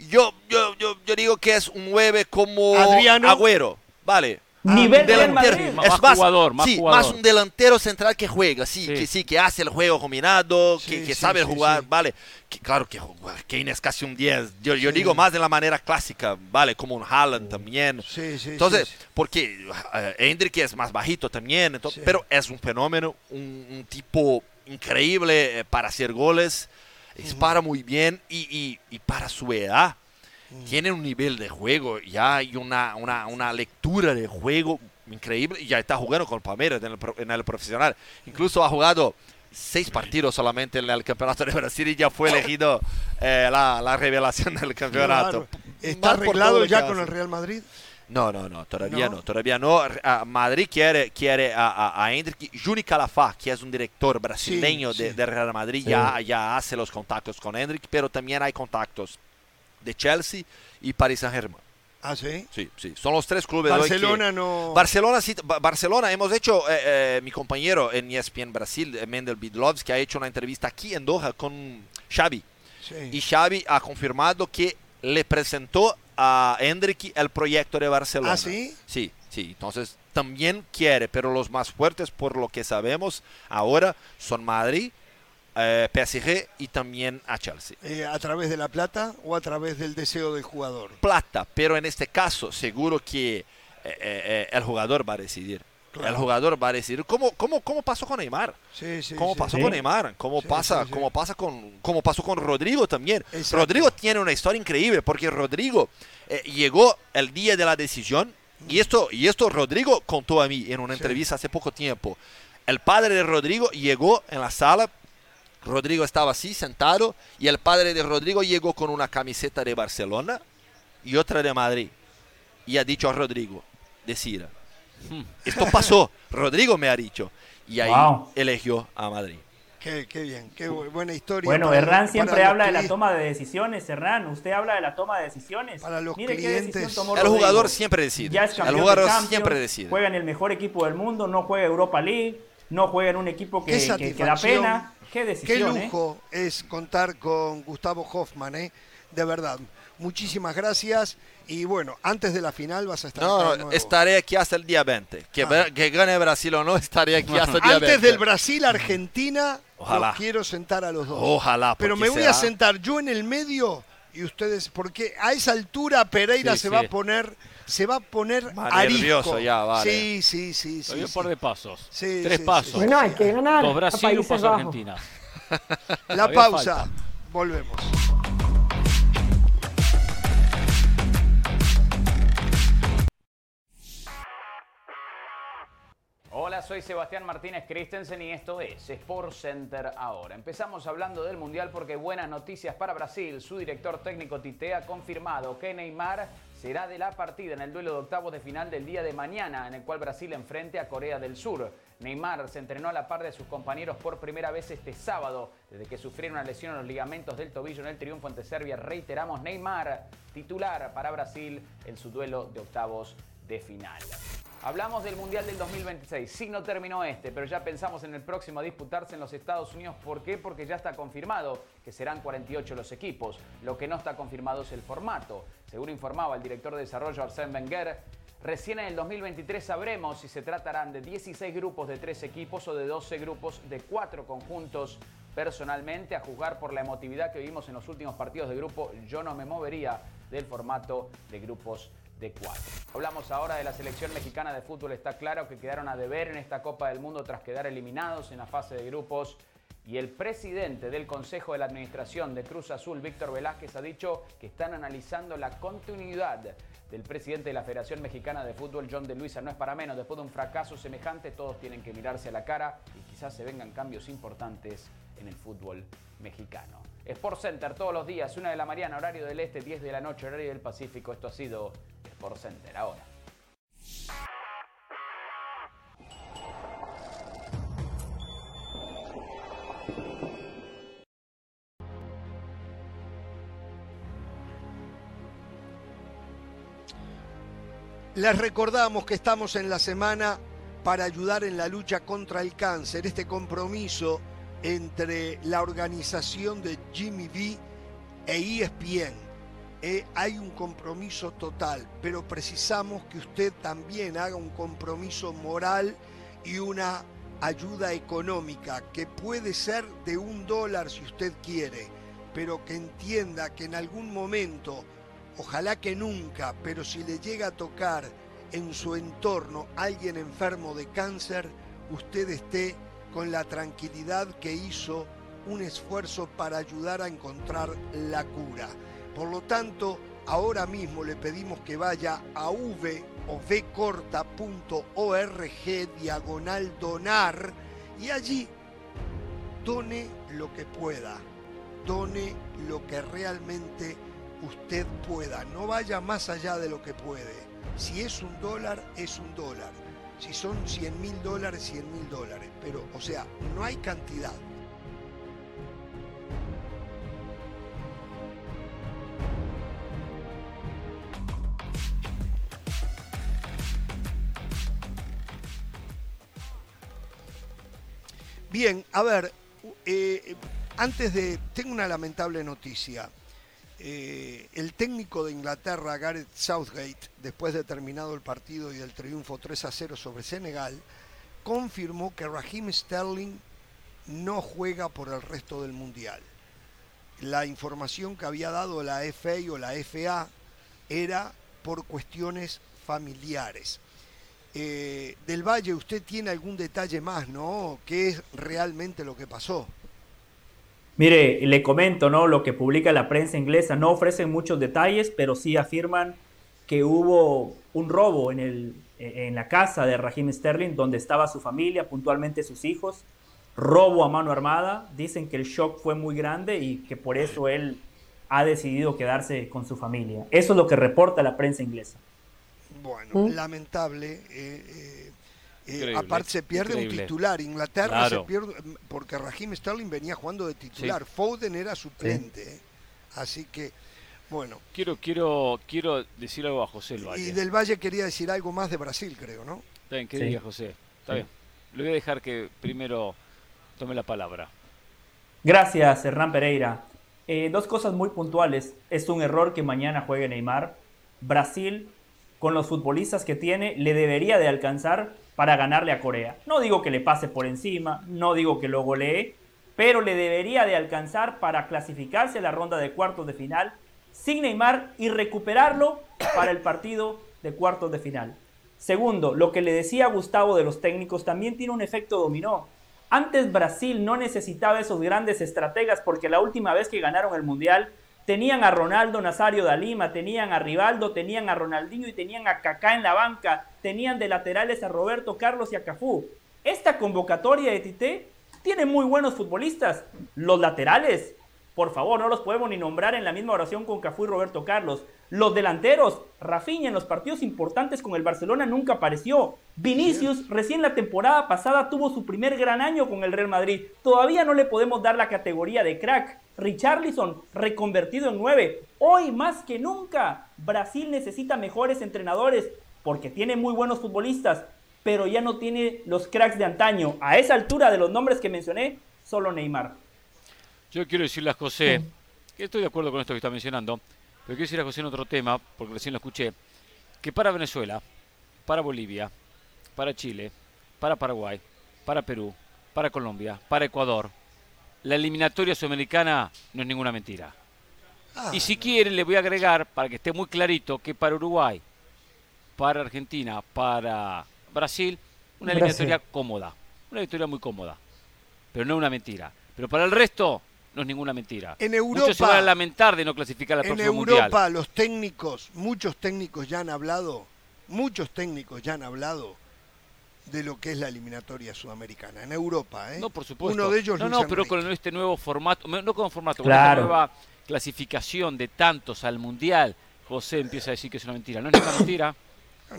yo, yo, yo, yo, digo que es un 9 como Adriano. Agüero. Vale, Nivel delantero, más, más, jugador, más sí, jugador. más un delantero central que juega, sí, que sí, que hace el juego combinado, que, sabe jugar, vale. claro que Kane es casi un 10. Yo, yo digo más de la manera clásica, vale, como un Haaland también. Entonces, porque uh, Hendrick es más bajito también, pero es un fenómeno, un, tipo increíble eh, para hacer goles, dispara muy bien y, y para su edad tiene un nivel de juego ya hay una, una, una, lectura de juego increíble y ya está jugando con Palmeiras en el, en el profesional. Incluso ha jugado seis partidos solamente en el campeonato de Brasil y ya fue elegido eh, la, la, revelación del campeonato. ¿Está arreglado ya con el Real Madrid? No, no, no, todavía no, todavía no. Madrid quiere, quiere a, a, a Hendrik. Juni Calafá, que es un director brasileño De, Real Madrid, ya, ya hace los contactos con Hendrik, pero también hay contactos de Chelsea y Paris Saint-Germain. Ah, sí. Sí, sí. Son los tres clubes. Barcelona no. Barcelona, sí. Barcelona, hemos hecho, eh, eh, mi compañero en ESPN Brasil, eh, Mendel Bidlovs, que ha hecho una entrevista aquí en Doha con Xavi. Sí. Y Xavi ha confirmado que le presentó a Hendrik el proyecto de Barcelona. ¿Ah, sí? Sí, sí. Entonces también quiere, pero los más fuertes, por lo que sabemos ahora, son Madrid, eh, PSG y también a Chelsea. Eh, ¿A través de la plata o a través del deseo del jugador? Plata, pero en este caso seguro que eh, el jugador va a decidir. El jugador va a decidir cómo, cómo, cómo pasó con Neymar. Sí, sí, cómo pasó con Neymar, cómo pasa, cómo pasa con, cómo pasó con Rodrigo también. Rodrigo tiene una historia increíble porque Rodrigo llegó el día de la decisión y esto, y esto Rodrigo contó a mí en una entrevista hace poco tiempo. El padre de Rodrigo llegó en la sala Rodrigo estaba así sentado y el padre de Rodrigo llegó con una camiseta de Barcelona y otra de Madrid. Y ha dicho a Rodrigo, decir, hmm. esto pasó, Rodrigo me ha dicho. Y ahí eligió a Madrid. Qué, bien, qué buena historia. Bueno, Hernán siempre habla de la toma de decisiones, Hernán. Usted habla de la toma de decisiones. Para los clientes. el jugador siempre decide. el jugador siempre decide. Juega en el mejor equipo del mundo, no juega Europa League no juega en un equipo que, da pena. Qué decisión. Qué ¿eh? lujo es contar con Gustavo Hoffman, ¿eh? de verdad. Muchísimas gracias. Y bueno, antes de la final vas a estar. No, estaré aquí hasta el día 20. Que, ah. que, gane Brasil o no, estaré aquí hasta el día 20. Antes del Brasil-Argentina, quiero sentar a los dos. Ojalá. Pero me voy a sentar yo en el medio y ustedes, porque a esa altura Pereira se va a poner se va a poner nervioso ya, vale. Sí, sí, sí. sí, un par de pasos. Sí, Tres pasos. Bueno, hay que ganar. Dos Brasil, un paso Argentina. La pausa. Volvemos. Hola, soy Sebastián Martínez Christensen y esto es Sport Center ahora. Empezamos hablando del Mundial porque buenas noticias para Brasil. Su director técnico Tite ha confirmado que Neymar será de la partida en el duelo de octavos de final del día de mañana, en el cual Brasil enfrente a Corea del Sur. Neymar se entrenó a la par de sus compañeros por primera vez este sábado, desde que sufrieron una lesión en los ligamentos del tobillo en el triunfo ante Serbia. Reiteramos, Neymar titular para Brasil en su duelo de octavos de final. Hablamos del Mundial del 2026. Sí, no terminó este, pero ya pensamos en el próximo a disputarse en los Estados Unidos. ¿Por qué? Porque ya está confirmado que serán 48 los equipos. Lo que no está confirmado es el formato. Según informaba el director de desarrollo Arsène Wenger, recién en el 2023 sabremos si se tratarán de 16 grupos de 3 equipos o de 12 grupos de 4 conjuntos. Personalmente, a juzgar por la emotividad que vimos en los últimos partidos de grupo, yo no me movería del formato de grupos de cuatro. Hablamos ahora de la selección mexicana de fútbol. Está claro que quedaron a deber en esta Copa del Mundo tras quedar eliminados en la fase de grupos. Y el presidente del Consejo de la Administración de Cruz Azul, Víctor Velázquez, ha dicho que están analizando la continuidad del presidente de la Federación Mexicana de Fútbol, John de Luisa. No es para menos, después de un fracaso semejante, todos tienen que mirarse a la cara y quizás se vengan cambios importantes en el fútbol mexicano. Sport Center todos los días, una de la mañana, horario del este, 10 de la noche, horario del Pacífico. Esto ha sido Sport Center ahora. Les recordamos que estamos en la semana para ayudar en la lucha contra el cáncer, este compromiso entre la organización de Jimmy B e ESPN. Eh, hay un compromiso total, pero precisamos que usted también haga un compromiso moral y una ayuda económica, que puede ser de un dólar si usted quiere, pero que entienda que en algún momento, ojalá que nunca, pero si le llega a tocar en su entorno alguien enfermo de cáncer, usted esté con la tranquilidad que hizo un esfuerzo para ayudar a encontrar la cura. Por lo tanto, ahora mismo le pedimos que vaya a v o vcorta.org diagonal donar y allí done lo que pueda, done lo que realmente usted pueda, no vaya más allá de lo que puede. Si es un dólar, es un dólar si son 100 mil dólares, 100 mil dólares. Pero, o sea, no hay cantidad. Bien, a ver, eh, antes de... Tengo una lamentable noticia. Eh, el técnico de Inglaterra, Gareth Southgate, después de terminado el partido y el triunfo 3 a 0 sobre Senegal, confirmó que Raheem Sterling no juega por el resto del Mundial. La información que había dado la FA o la FA era por cuestiones familiares. Eh, del Valle, usted tiene algún detalle más, ¿no? ¿Qué es realmente lo que pasó? Mire, le comento, ¿no? Lo que publica la prensa inglesa. No ofrecen muchos detalles, pero sí afirman que hubo un robo en, el, en la casa de Raheem Sterling, donde estaba su familia, puntualmente sus hijos. Robo a mano armada. Dicen que el shock fue muy grande y que por eso él ha decidido quedarse con su familia. Eso es lo que reporta la prensa inglesa. Bueno, lamentable. Eh, eh eh, aparte se pierde un titular. Inglaterra se pierde porque Raheem Sterling venía jugando de titular. Foden era suplente. Así que, bueno. Quiero, quiero, quiero decir algo a José Y del Valle quería decir algo más de Brasil, creo, ¿no? Está bien, ¿qué José? Está bien. le voy a dejar que primero tome la palabra. Gracias, Hernán Pereira. Eh, dos cosas muy puntuales. Es un error que mañana juegue Neymar. Brasil, con los futbolistas que tiene, le debería de alcanzar para ganarle a Corea. No digo que le pase por encima, no digo que lo golee, pero le debería de alcanzar para clasificarse a la ronda de cuartos de final sin Neymar y recuperarlo para el partido de cuartos de final. Segundo, lo que le decía Gustavo de los técnicos también tiene un efecto dominó. Antes Brasil no necesitaba esos grandes estrategas porque la última vez que ganaron el Mundial tenían a Ronaldo Nazario da Lima, tenían a Rivaldo, tenían a Ronaldinho y tenían a Kaká en la banca, tenían de laterales a Roberto Carlos y a Cafú. Esta convocatoria de Tite tiene muy buenos futbolistas. Los laterales, por favor, no los podemos ni nombrar en la misma oración con Cafú y Roberto Carlos. Los delanteros, Rafinha en los partidos importantes con el Barcelona nunca apareció. Vinicius recién la temporada pasada tuvo su primer gran año con el Real Madrid. Todavía no le podemos dar la categoría de crack. Richarlison reconvertido en 9. Hoy más que nunca Brasil necesita mejores entrenadores porque tiene muy buenos futbolistas, pero ya no tiene los cracks de antaño. A esa altura de los nombres que mencioné, solo Neymar. Yo quiero decirle a José, que estoy de acuerdo con esto que está mencionando, pero quiero decirle a José en otro tema, porque recién lo escuché, que para Venezuela, para Bolivia, para Chile, para Paraguay, para Perú, para Colombia, para Ecuador, la eliminatoria sudamericana no es ninguna mentira. Ah, y si quieren, le voy a agregar, para que esté muy clarito, que para Uruguay, para Argentina, para Brasil, una eliminatoria cómoda. Una eliminatoria muy cómoda. Pero no una mentira. Pero para el resto, no es ninguna mentira. En Europa, Muchos se van a lamentar de no clasificar a la En próxima Europa mundial. los técnicos, muchos técnicos ya han hablado, muchos técnicos ya han hablado de lo que es la eliminatoria sudamericana. En Europa, ¿eh? No, por supuesto. Uno de ellos, no, Luis no, pero Enrique. con este nuevo formato, no con formato, Claro. con esta nueva clasificación de tantos al mundial, José empieza a decir que es una mentira. No es ninguna mentira.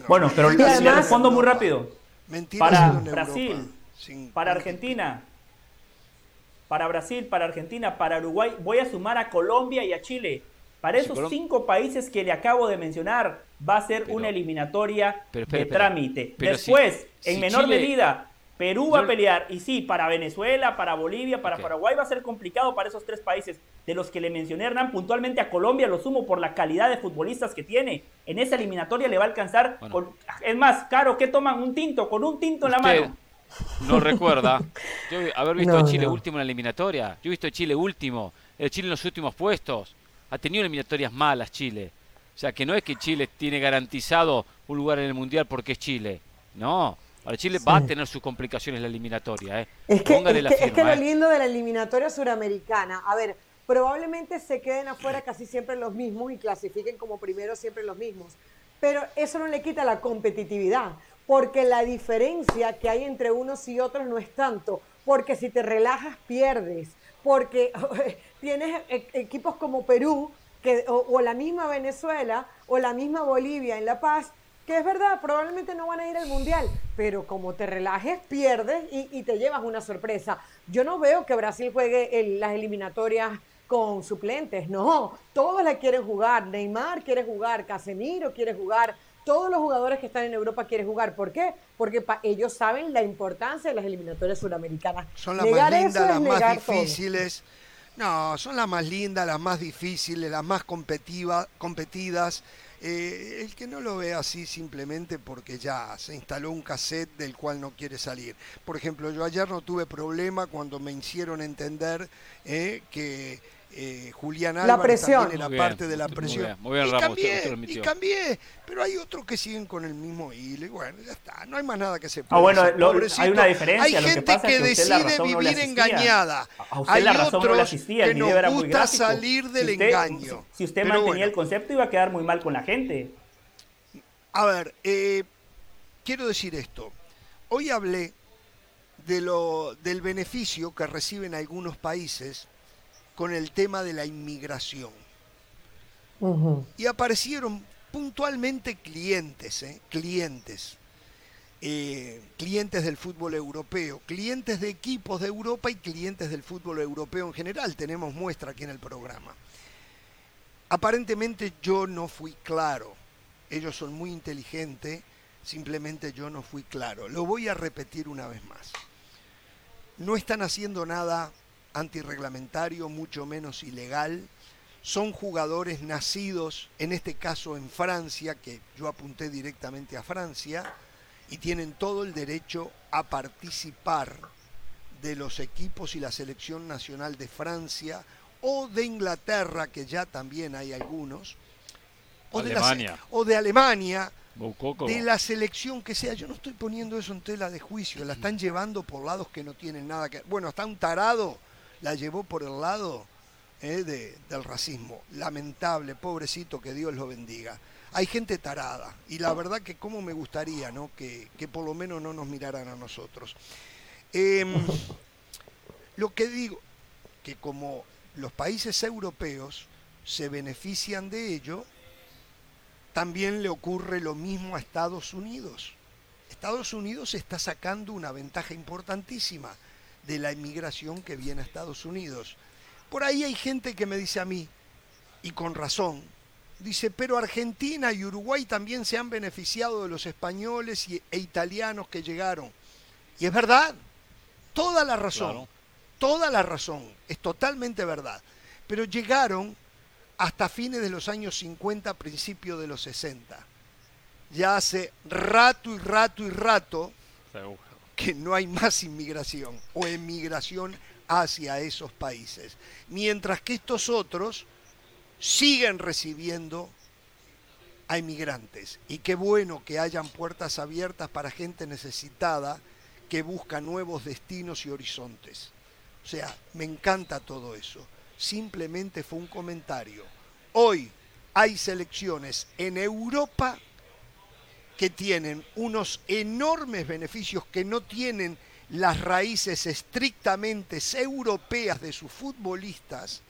Bueno, pero además- respondo muy rápido. Mentiras Para en Brasil, Europa, sin- Para Argentina, para Brasil, para Argentina, para Uruguay, voy a sumar a Colombia y a Chile. Para esos cinco países que le acabo de mencionar, va a ser Pero- una eliminatoria pero de trámite. Después, si- en si menor Chile- medida, Perú va a pelear. Y sí, para Venezuela, para Bolivia, para. Paraguay va a ser complicado para esos tres países. De los que le mencioné, Hernán, puntualmente a Colombia lo sumo por la calidad de futbolistas que tiene. En esa eliminatoria le va a alcanzar. Bueno. con- es más, Caro, ¿qué toman? Un tinto, con un tinto en la mano. no recuerda yo haber visto No, a Chile no. último en la eliminatoria. Yo he visto a Chile último, el Chile en los últimos puestos. Ha tenido eliminatorias malas Chile. O sea, que no es que Chile tiene garantizado un lugar en el Mundial porque es Chile. No. Ahora Chile va a tener sus complicaciones en la eliminatoria. ¿eh? Es que, es que lo ¿eh? lindo de la eliminatoria suramericana, a ver, probablemente se queden afuera casi siempre los mismos y clasifiquen como primero siempre los mismos, pero eso no le quita la competitividad, porque la diferencia que hay entre unos y otros no es tanto, porque si te relajas pierdes, porque tienes e- equipos como Perú o, la misma Venezuela o la misma Bolivia en La Paz que es verdad, probablemente no van a ir al mundial, pero como te relajes, pierdes y, te llevas una sorpresa. Yo no veo que Brasil juegue las eliminatorias con suplentes, no, todos la quieren jugar. Neymar quiere jugar, Casemiro quiere jugar, todos los jugadores que están en Europa quieren jugar. ¿Por qué? Porque ellos saben la importancia de las eliminatorias suramericanas. Son las Negar más lindas, las más todo. difíciles. No, son las más lindas, las más difíciles, las más competidas. Eh, el que no lo ve así simplemente porque ya se instaló un cassette del cual no quiere salir. Por ejemplo, yo ayer no tuve problema cuando me hicieron entender eh, que eh, Julián La Álvarez presión. también era Muy bien, parte de la muy presión. bien, muy bien, y, Ramos, cambié, y cambié, pero hay otros que siguen con el mismo hilo y bueno, ya está, no hay más nada que se Ah, pueda bueno, hacer, lo- pobrecito. hay una diferencia. Hay lo que gente pasa que, es que usted la decide no vivir engañada. A usted hay la razón no le otros asistía, que nos video era muy gusta gráfico. salir del si usted, engaño. Si usted Pero mantenía bueno. el concepto, iba a quedar muy mal con la gente. A ver, eh, quiero decir esto. Hoy hablé de lo, del beneficio que reciben algunos países con el tema de la inmigración. Y aparecieron puntualmente clientes, ¿eh? clientes. eh, clientes del fútbol europeo, clientes de equipos de Europa y clientes del fútbol europeo en general. Tenemos muestra aquí en el programa. Aparentemente yo no fui claro. Ellos son muy inteligentes, Simplemente yo no fui claro. Lo voy a repetir una vez más. No están haciendo nada antirreglamentario, mucho menos ilegal. Son jugadores nacidos, en este caso en Francia, que yo apunté directamente a Francia, y tienen todo el derecho a participar de los equipos y la selección nacional de Francia o de Inglaterra, que ya también hay algunos, o, Alemania. De, o de Alemania, de la selección que sea. Yo no estoy poniendo eso en tela de juicio, la están llevando por lados que no tienen nada que... Bueno, hasta un tarado la llevó por el lado eh, de, del racismo. Lamentable, pobrecito, que Dios lo bendiga. Hay gente tarada y la verdad que como me gustaría ¿no? que, que por lo menos no nos miraran a nosotros. Em, lo que digo, que como los países europeos se benefician de ello, también le ocurre lo mismo a Estados Unidos. Estados Unidos está sacando una ventaja importantísima de la inmigración que viene a Estados Unidos. Por ahí hay gente que me dice a mí, y con razón, dice, pero Argentina y Uruguay también se han beneficiado de los españoles y, e italianos que llegaron. Y es verdad, toda la razón, Claro. toda la razón, es totalmente verdad. Pero llegaron hasta fines de los años 50, principios de los 60. Ya hace rato y rato y rato Seguro. Que no hay más inmigración o emigración hacia esos países. Mientras que estos otros siguen recibiendo a inmigrantes. Y qué bueno que hayan puertas abiertas para gente necesitada que busca nuevos destinos y horizontes. O sea, me encanta todo eso. Simplemente fue un comentario. Hoy hay selecciones en Europa que tienen unos enormes beneficios que no tienen las raíces estrictamente europeas de sus futbolistas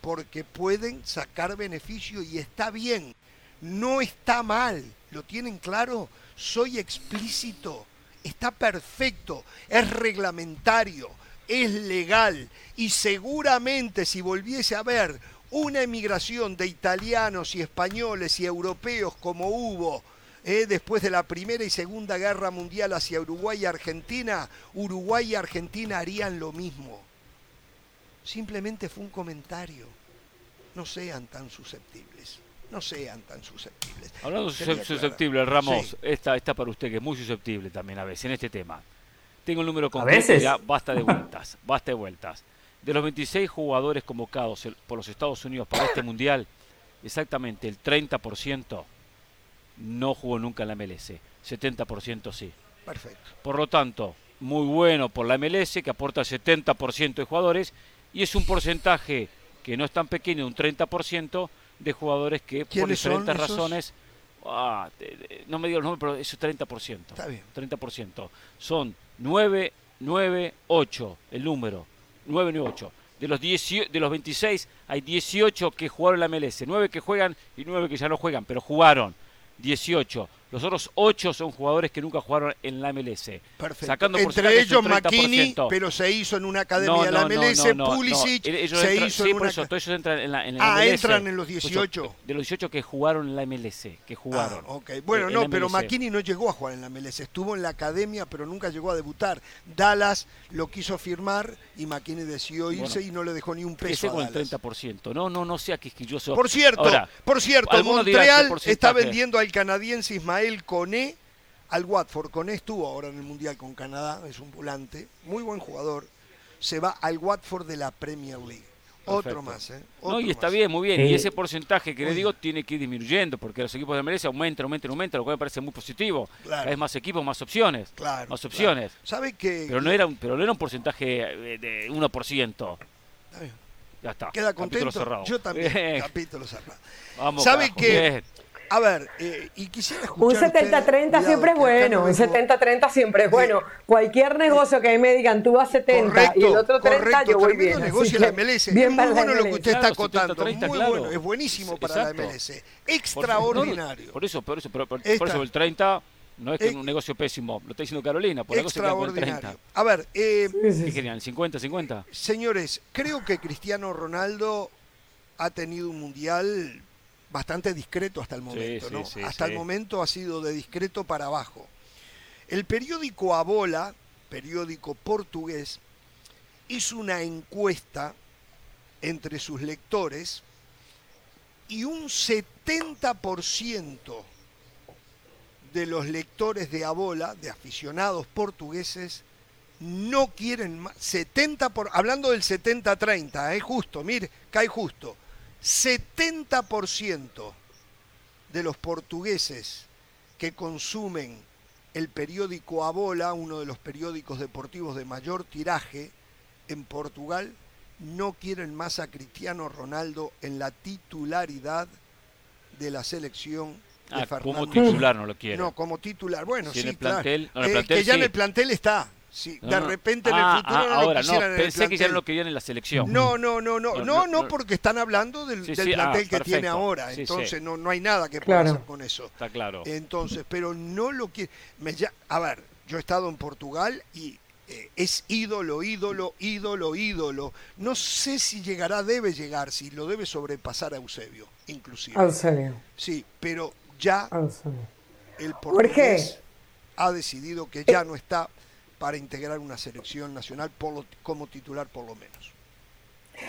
porque pueden sacar beneficio y está bien, no está mal, ¿lo tienen claro? Soy explícito, está perfecto, es reglamentario, es legal. Y seguramente si volviese a haber una emigración de italianos y españoles y europeos como hubo eh, después de la Primera y Segunda Guerra Mundial hacia Uruguay y Argentina, Uruguay y Argentina harían lo mismo. Simplemente fue un comentario. No sean tan susceptibles. No sean tan susceptibles. Hablando aclarar. susceptible, Ramos, Sí. esta está para usted, que es muy susceptible también a veces en este tema. Tengo el número ¿A completo, veces? ya basta de vueltas, basta de vueltas. De los 26 jugadores convocados por los Estados Unidos para este mundial, exactamente el 30% no jugó nunca en la MLS, 70% sí. Perfecto. Por lo tanto, muy bueno por la MLS, que aporta el 70% de jugadores, y es un porcentaje que no es tan pequeño, un 30% de jugadores que por ¿Quiénes son diferentes razones, ah, no me digo el nombre, pero es 30%. Está bien. 30%. Son 9, 9, 8, el número, 9, 9, 8. De los, 18 de los 26 hay 18 que jugaron en la MLS, 9 que juegan y 9 que ya no juegan, pero jugaron 18. Los otros 8 son jugadores que nunca jugaron en la MLS. Perfecto. Sacando Entre ellos 30%. pero se hizo en una academia No, de la MLS, no, no, Pulisic no. Ellos se entran- hizo sí, en por una eso, todos ellos entran en la, en la Ah, MLS. entran en los Por eso, 18. de los 18 que jugaron en la MLS, que jugaron. Ah, ok. Bueno, eh, no, pero. McKinney no llegó a jugar en la MLS, estuvo en la academia, pero nunca llegó a debutar. Dallas lo quiso firmar y McKinney decidió irse Bueno, y no le dejó ni un Ese peso a con el Dallas. 30%. No, no, no sea quisquilloso. Por cierto, Ahora, por cierto, Montreal está vendiendo al canadiense Ismael Coné al Watford. Coné estuvo ahora en el Mundial con Canadá, es un volante, muy buen jugador. Se va al Watford de la Premier League. Otro más, ¿eh? No, y está más. bien, muy bien. Eh, y ese porcentaje que le digo tiene que ir disminuyendo, porque los equipos de MLS aumentan, aumentan, aumentan, lo cual me parece muy positivo. Claro. Cada vez más equipos, más opciones. Claro, más claro. opciones. ¿Sabe que Pero no era un, pero no era un porcentaje eh, de 1%. Está bien. Ya está. ¿Queda Capítulo contento? cerrado. Yo también. Bien. Capítulo cerrado. Vamos, ¿Sabe carajo. que- Bien. A ver, eh, y quisiera Un escuchar. ustedes- 70-30 siempre es bueno, no un dejo- 70-30 siempre es bueno. Cualquier negocio que a mí me digan tú vas 70 y el otro 30, correcto, yo voy bien. negocio la MLS. bien muy la bueno lo que MLS. usted Claro, está acotando. 70-30, muy claro. bueno, es buenísimo para la Exacto. MLS. Por- Extraordinario. por eso, por eso, pero, por, por Esta- eso el 30 no es que es un negocio pésimo, lo está diciendo Carolina, por algo se queda con el 30. Extraordinario. A ver, eh, Sí, sí, ¿Qué querían? ¿50, 50? señores, creo que Cristiano Ronaldo ha tenido un mundial bastante discreto hasta el momento, ¿no? hasta el momento ha sido de discreto para abajo. El periódico Abola, periódico portugués, hizo una encuesta entre sus lectores y un 70% de los lectores de Abola, de aficionados portugueses, no quieren más. 70 por, hablando del 70-30, es justo, mire, cae justo. 70% de los portugueses que consumen el periódico Abola, uno de los periódicos deportivos de mayor tiraje en Portugal, no quieren más a Cristiano Ronaldo en la titularidad de la selección de ah, Como titular no lo quieren. No, como titular. Bueno, sí, plantel, eh, que ya en el plantel está. Sí, de repente en el ah, futuro ah, no ahora, lo no, pensé que ya no lo querían en la selección. No, no, no, no, no, no, porque están hablando del, plantel que tiene ahora. Entonces no, no hay nada que pueda hacer con eso. Está claro. Entonces, pero no lo quiere. A ver, yo he estado en Portugal y eh, es ídolo, ídolo, ídolo, ídolo. No sé si llegará, debe llegar, si lo debe sobrepasar a Eusebio, inclusive. Eusebio. Sí, pero ya el portugués ha decidido que ya no está para integrar una selección nacional como titular por lo menos.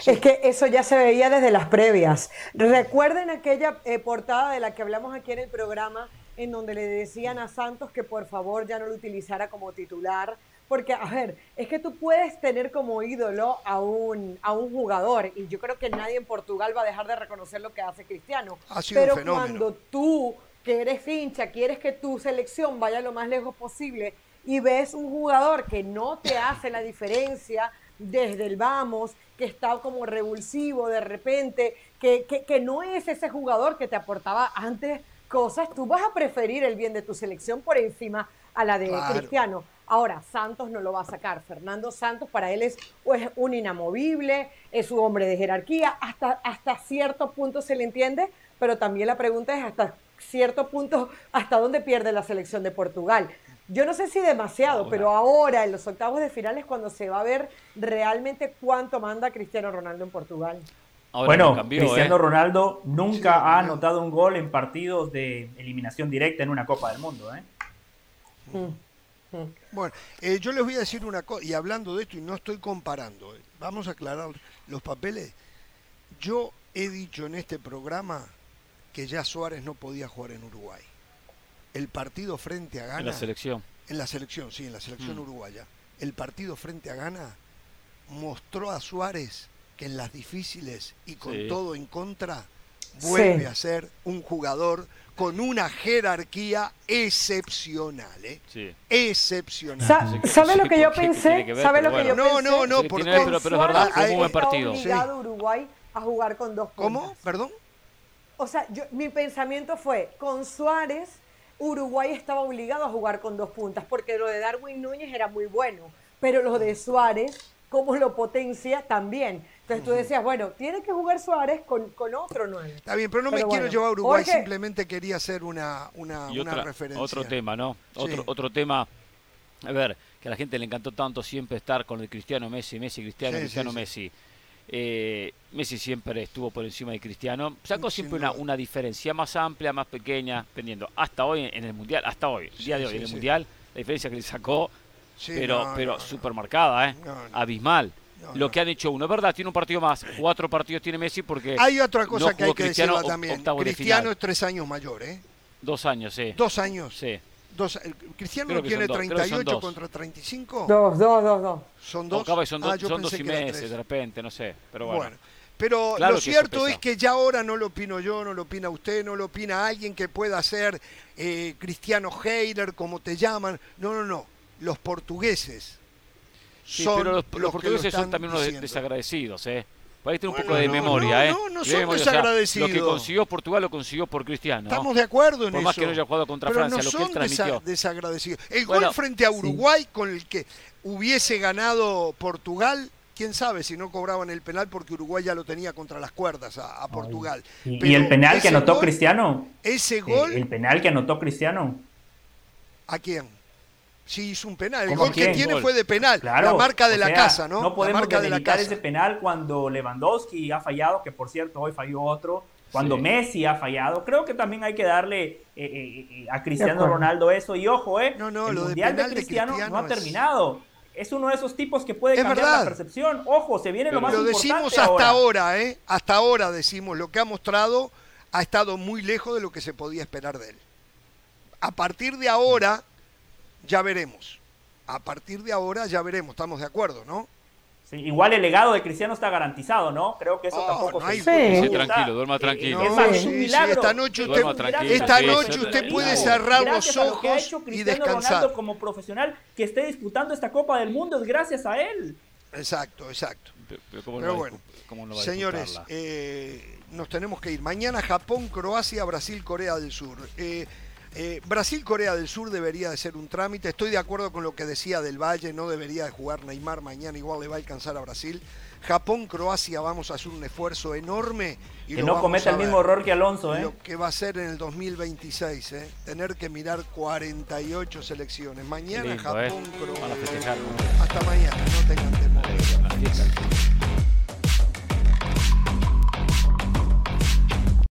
Es que eso ya se veía desde las previas. Recuerden aquella eh, portada de la que hablamos aquí en el programa, en donde le decían a Santos que por favor ya no lo utilizara como titular. Porque, a ver, es que tú puedes tener como ídolo a un, a un jugador, y yo creo que nadie en Portugal va a dejar de reconocer lo que hace Cristiano. Pero cuando tú, que eres hincha, quieres que tu selección vaya lo más lejos posible y ves un jugador que no te hace la diferencia desde el vamos, que está como revulsivo de repente, que, que, no es ese jugador que te aportaba antes cosas, tú vas a preferir el bien de tu selección por encima a la de Cristiano. Ahora, Santos no lo va a sacar. Fernando Santos para él es un inamovible, es un hombre de jerarquía, hasta, hasta cierto punto se le entiende, pero también la pregunta es hasta cierto punto hasta dónde pierde la selección de Portugal. Yo no sé si demasiado, pero ahora en los octavos de final es cuando se va a ver realmente cuánto manda Cristiano Ronaldo en Portugal. bueno, Cristiano ¿eh? Ronaldo nunca ha anotado un gol en partidos de eliminación directa en una Copa del Mundo. ¿eh? Mm, mm. Bueno, eh, yo les voy a decir una cosa, y hablando de esto, y no estoy comparando, vamos a aclarar los papeles. Yo he dicho en este programa que ya Suárez no podía jugar en Uruguay el partido frente a Ghana. En la selección. En la selección, sí, en la selección mm. uruguaya. El partido frente a Ghana mostró a Suárez que en las difíciles y con todo en contra vuelve a ser un jugador con una jerarquía excepcional, ¿eh? Sí. Excepcional. ¿Sabe lo que yo pensé? ¿Sabe lo que yo no, pensé? No, no, porque pero, pero, es verdad, fue un buen partido. obligado Uruguay a jugar con dos puntos. ¿Cómo? ¿Perdón? O sea, yo, mi pensamiento fue, con Suárez Uruguay estaba obligado a jugar con dos puntas, porque lo de Darwin Núñez era muy bueno, pero lo de Suárez, como lo potencia, también. Entonces tú decías, bueno, tiene que jugar Suárez con, con otro nueve. Está bien, pero no me quiero llevar a Uruguay, simplemente quería hacer una, una, referencia. Otro tema, ¿no? Otro, otro tema, a ver, que a la gente le encantó tanto siempre estar con el Cristiano Messi, Messi, Cristiano, Cristiano Messi. Eh, Messi siempre estuvo por encima de Cristiano. Sacó siempre una, una, diferencia más amplia, más pequeña, dependiendo. Hasta hoy en el Mundial, hasta hoy, el día de hoy en el Mundial, la diferencia que le sacó, pero, pero súper marcada, ¿eh? abismal. Lo que han hecho uno, es verdad, tiene un partido más. Cuatro partidos tiene Messi porque. Hay otra cosa que hay que decir también. Cristiano es tres años mayor, ¿eh? Dos años, sí. Dos años. Sí. Cristiano tiene 38 contra 35. Dos, dos, dos, dos. Son dos. son, ah, dos y meses, de repente, no sé. Pero bueno. pero lo cierto es que ya ahora no lo opino yo, no lo opina usted, no lo opina alguien que pueda ser eh, Cristiano Heiler, como te llaman. No, no, no. Los portugueses. son pero los, portugueses son también unos desagradecidos, ¿eh? Para un poco de memoria, ¿eh? No, no son desagradecidos. lo que consiguió Portugal lo consiguió por Cristiano. Estamos de acuerdo en por eso. más que no haya jugado contra Pero Francia, no lo que él transmitió. desagradecidos. El gol frente a Uruguay con el que hubiese ganado Portugal, quién sabe si no cobraban el penal porque Uruguay ya lo tenía contra las cuerdas a, Portugal. ¿Y, el penal que anotó Cristiano? Ese gol. ¿El penal que anotó Cristiano? ¿A quién? Sí, hizo un penal. El gol que tiene fue de penal. la marca de la casa, ¿no? No podemos de ese penal cuando Lewandowski ha fallado, que por cierto hoy falló otro, cuando Messi ha fallado. Creo que también hay que darle eh, eh, eh, a Cristiano Ronaldo eso. Y ojo, eh, no, no, el lo Mundial de Cristiano, no ha terminado. Es uno de esos tipos que puede cambiar la percepción. Ojo, se viene lo más lo decimos hasta ahora. ¿eh? Hasta ahora decimos, lo que ha mostrado ha estado muy lejos de lo que se podía esperar de él. A partir de ahora, ya veremos. A partir de ahora ya veremos, estamos de acuerdo, ¿no? igual el legado de Cristiano está garantizado, ¿no? Creo que eso tampoco se... Sí. tranquilo, duerma tranquilo. es un milagro. esta noche usted, esta noche usted puede cerrar los ojos que ha hecho y descansar. Ronaldo como profesional que esté disputando esta Copa del Mundo es gracias a él. Exacto, exacto. Pero, bueno, señores, eh, nos tenemos que ir. Mañana Japón, Croacia, Brasil, Corea del Sur. Eh, eh, Brasil-Corea del Sur debería de ser un trámite. Estoy de acuerdo con lo que decía del Valle, no debería de jugar Neymar mañana, igual le va a alcanzar a Brasil. Japón-Croacia vamos a hacer un esfuerzo enorme. Y que no cometa el mismo error que Alonso. ¿eh? Lo que va a ser en el 2026, ¿eh? tener que mirar 48 selecciones. Mañana Japón-Croacia. Hasta mañana, no tengan temor.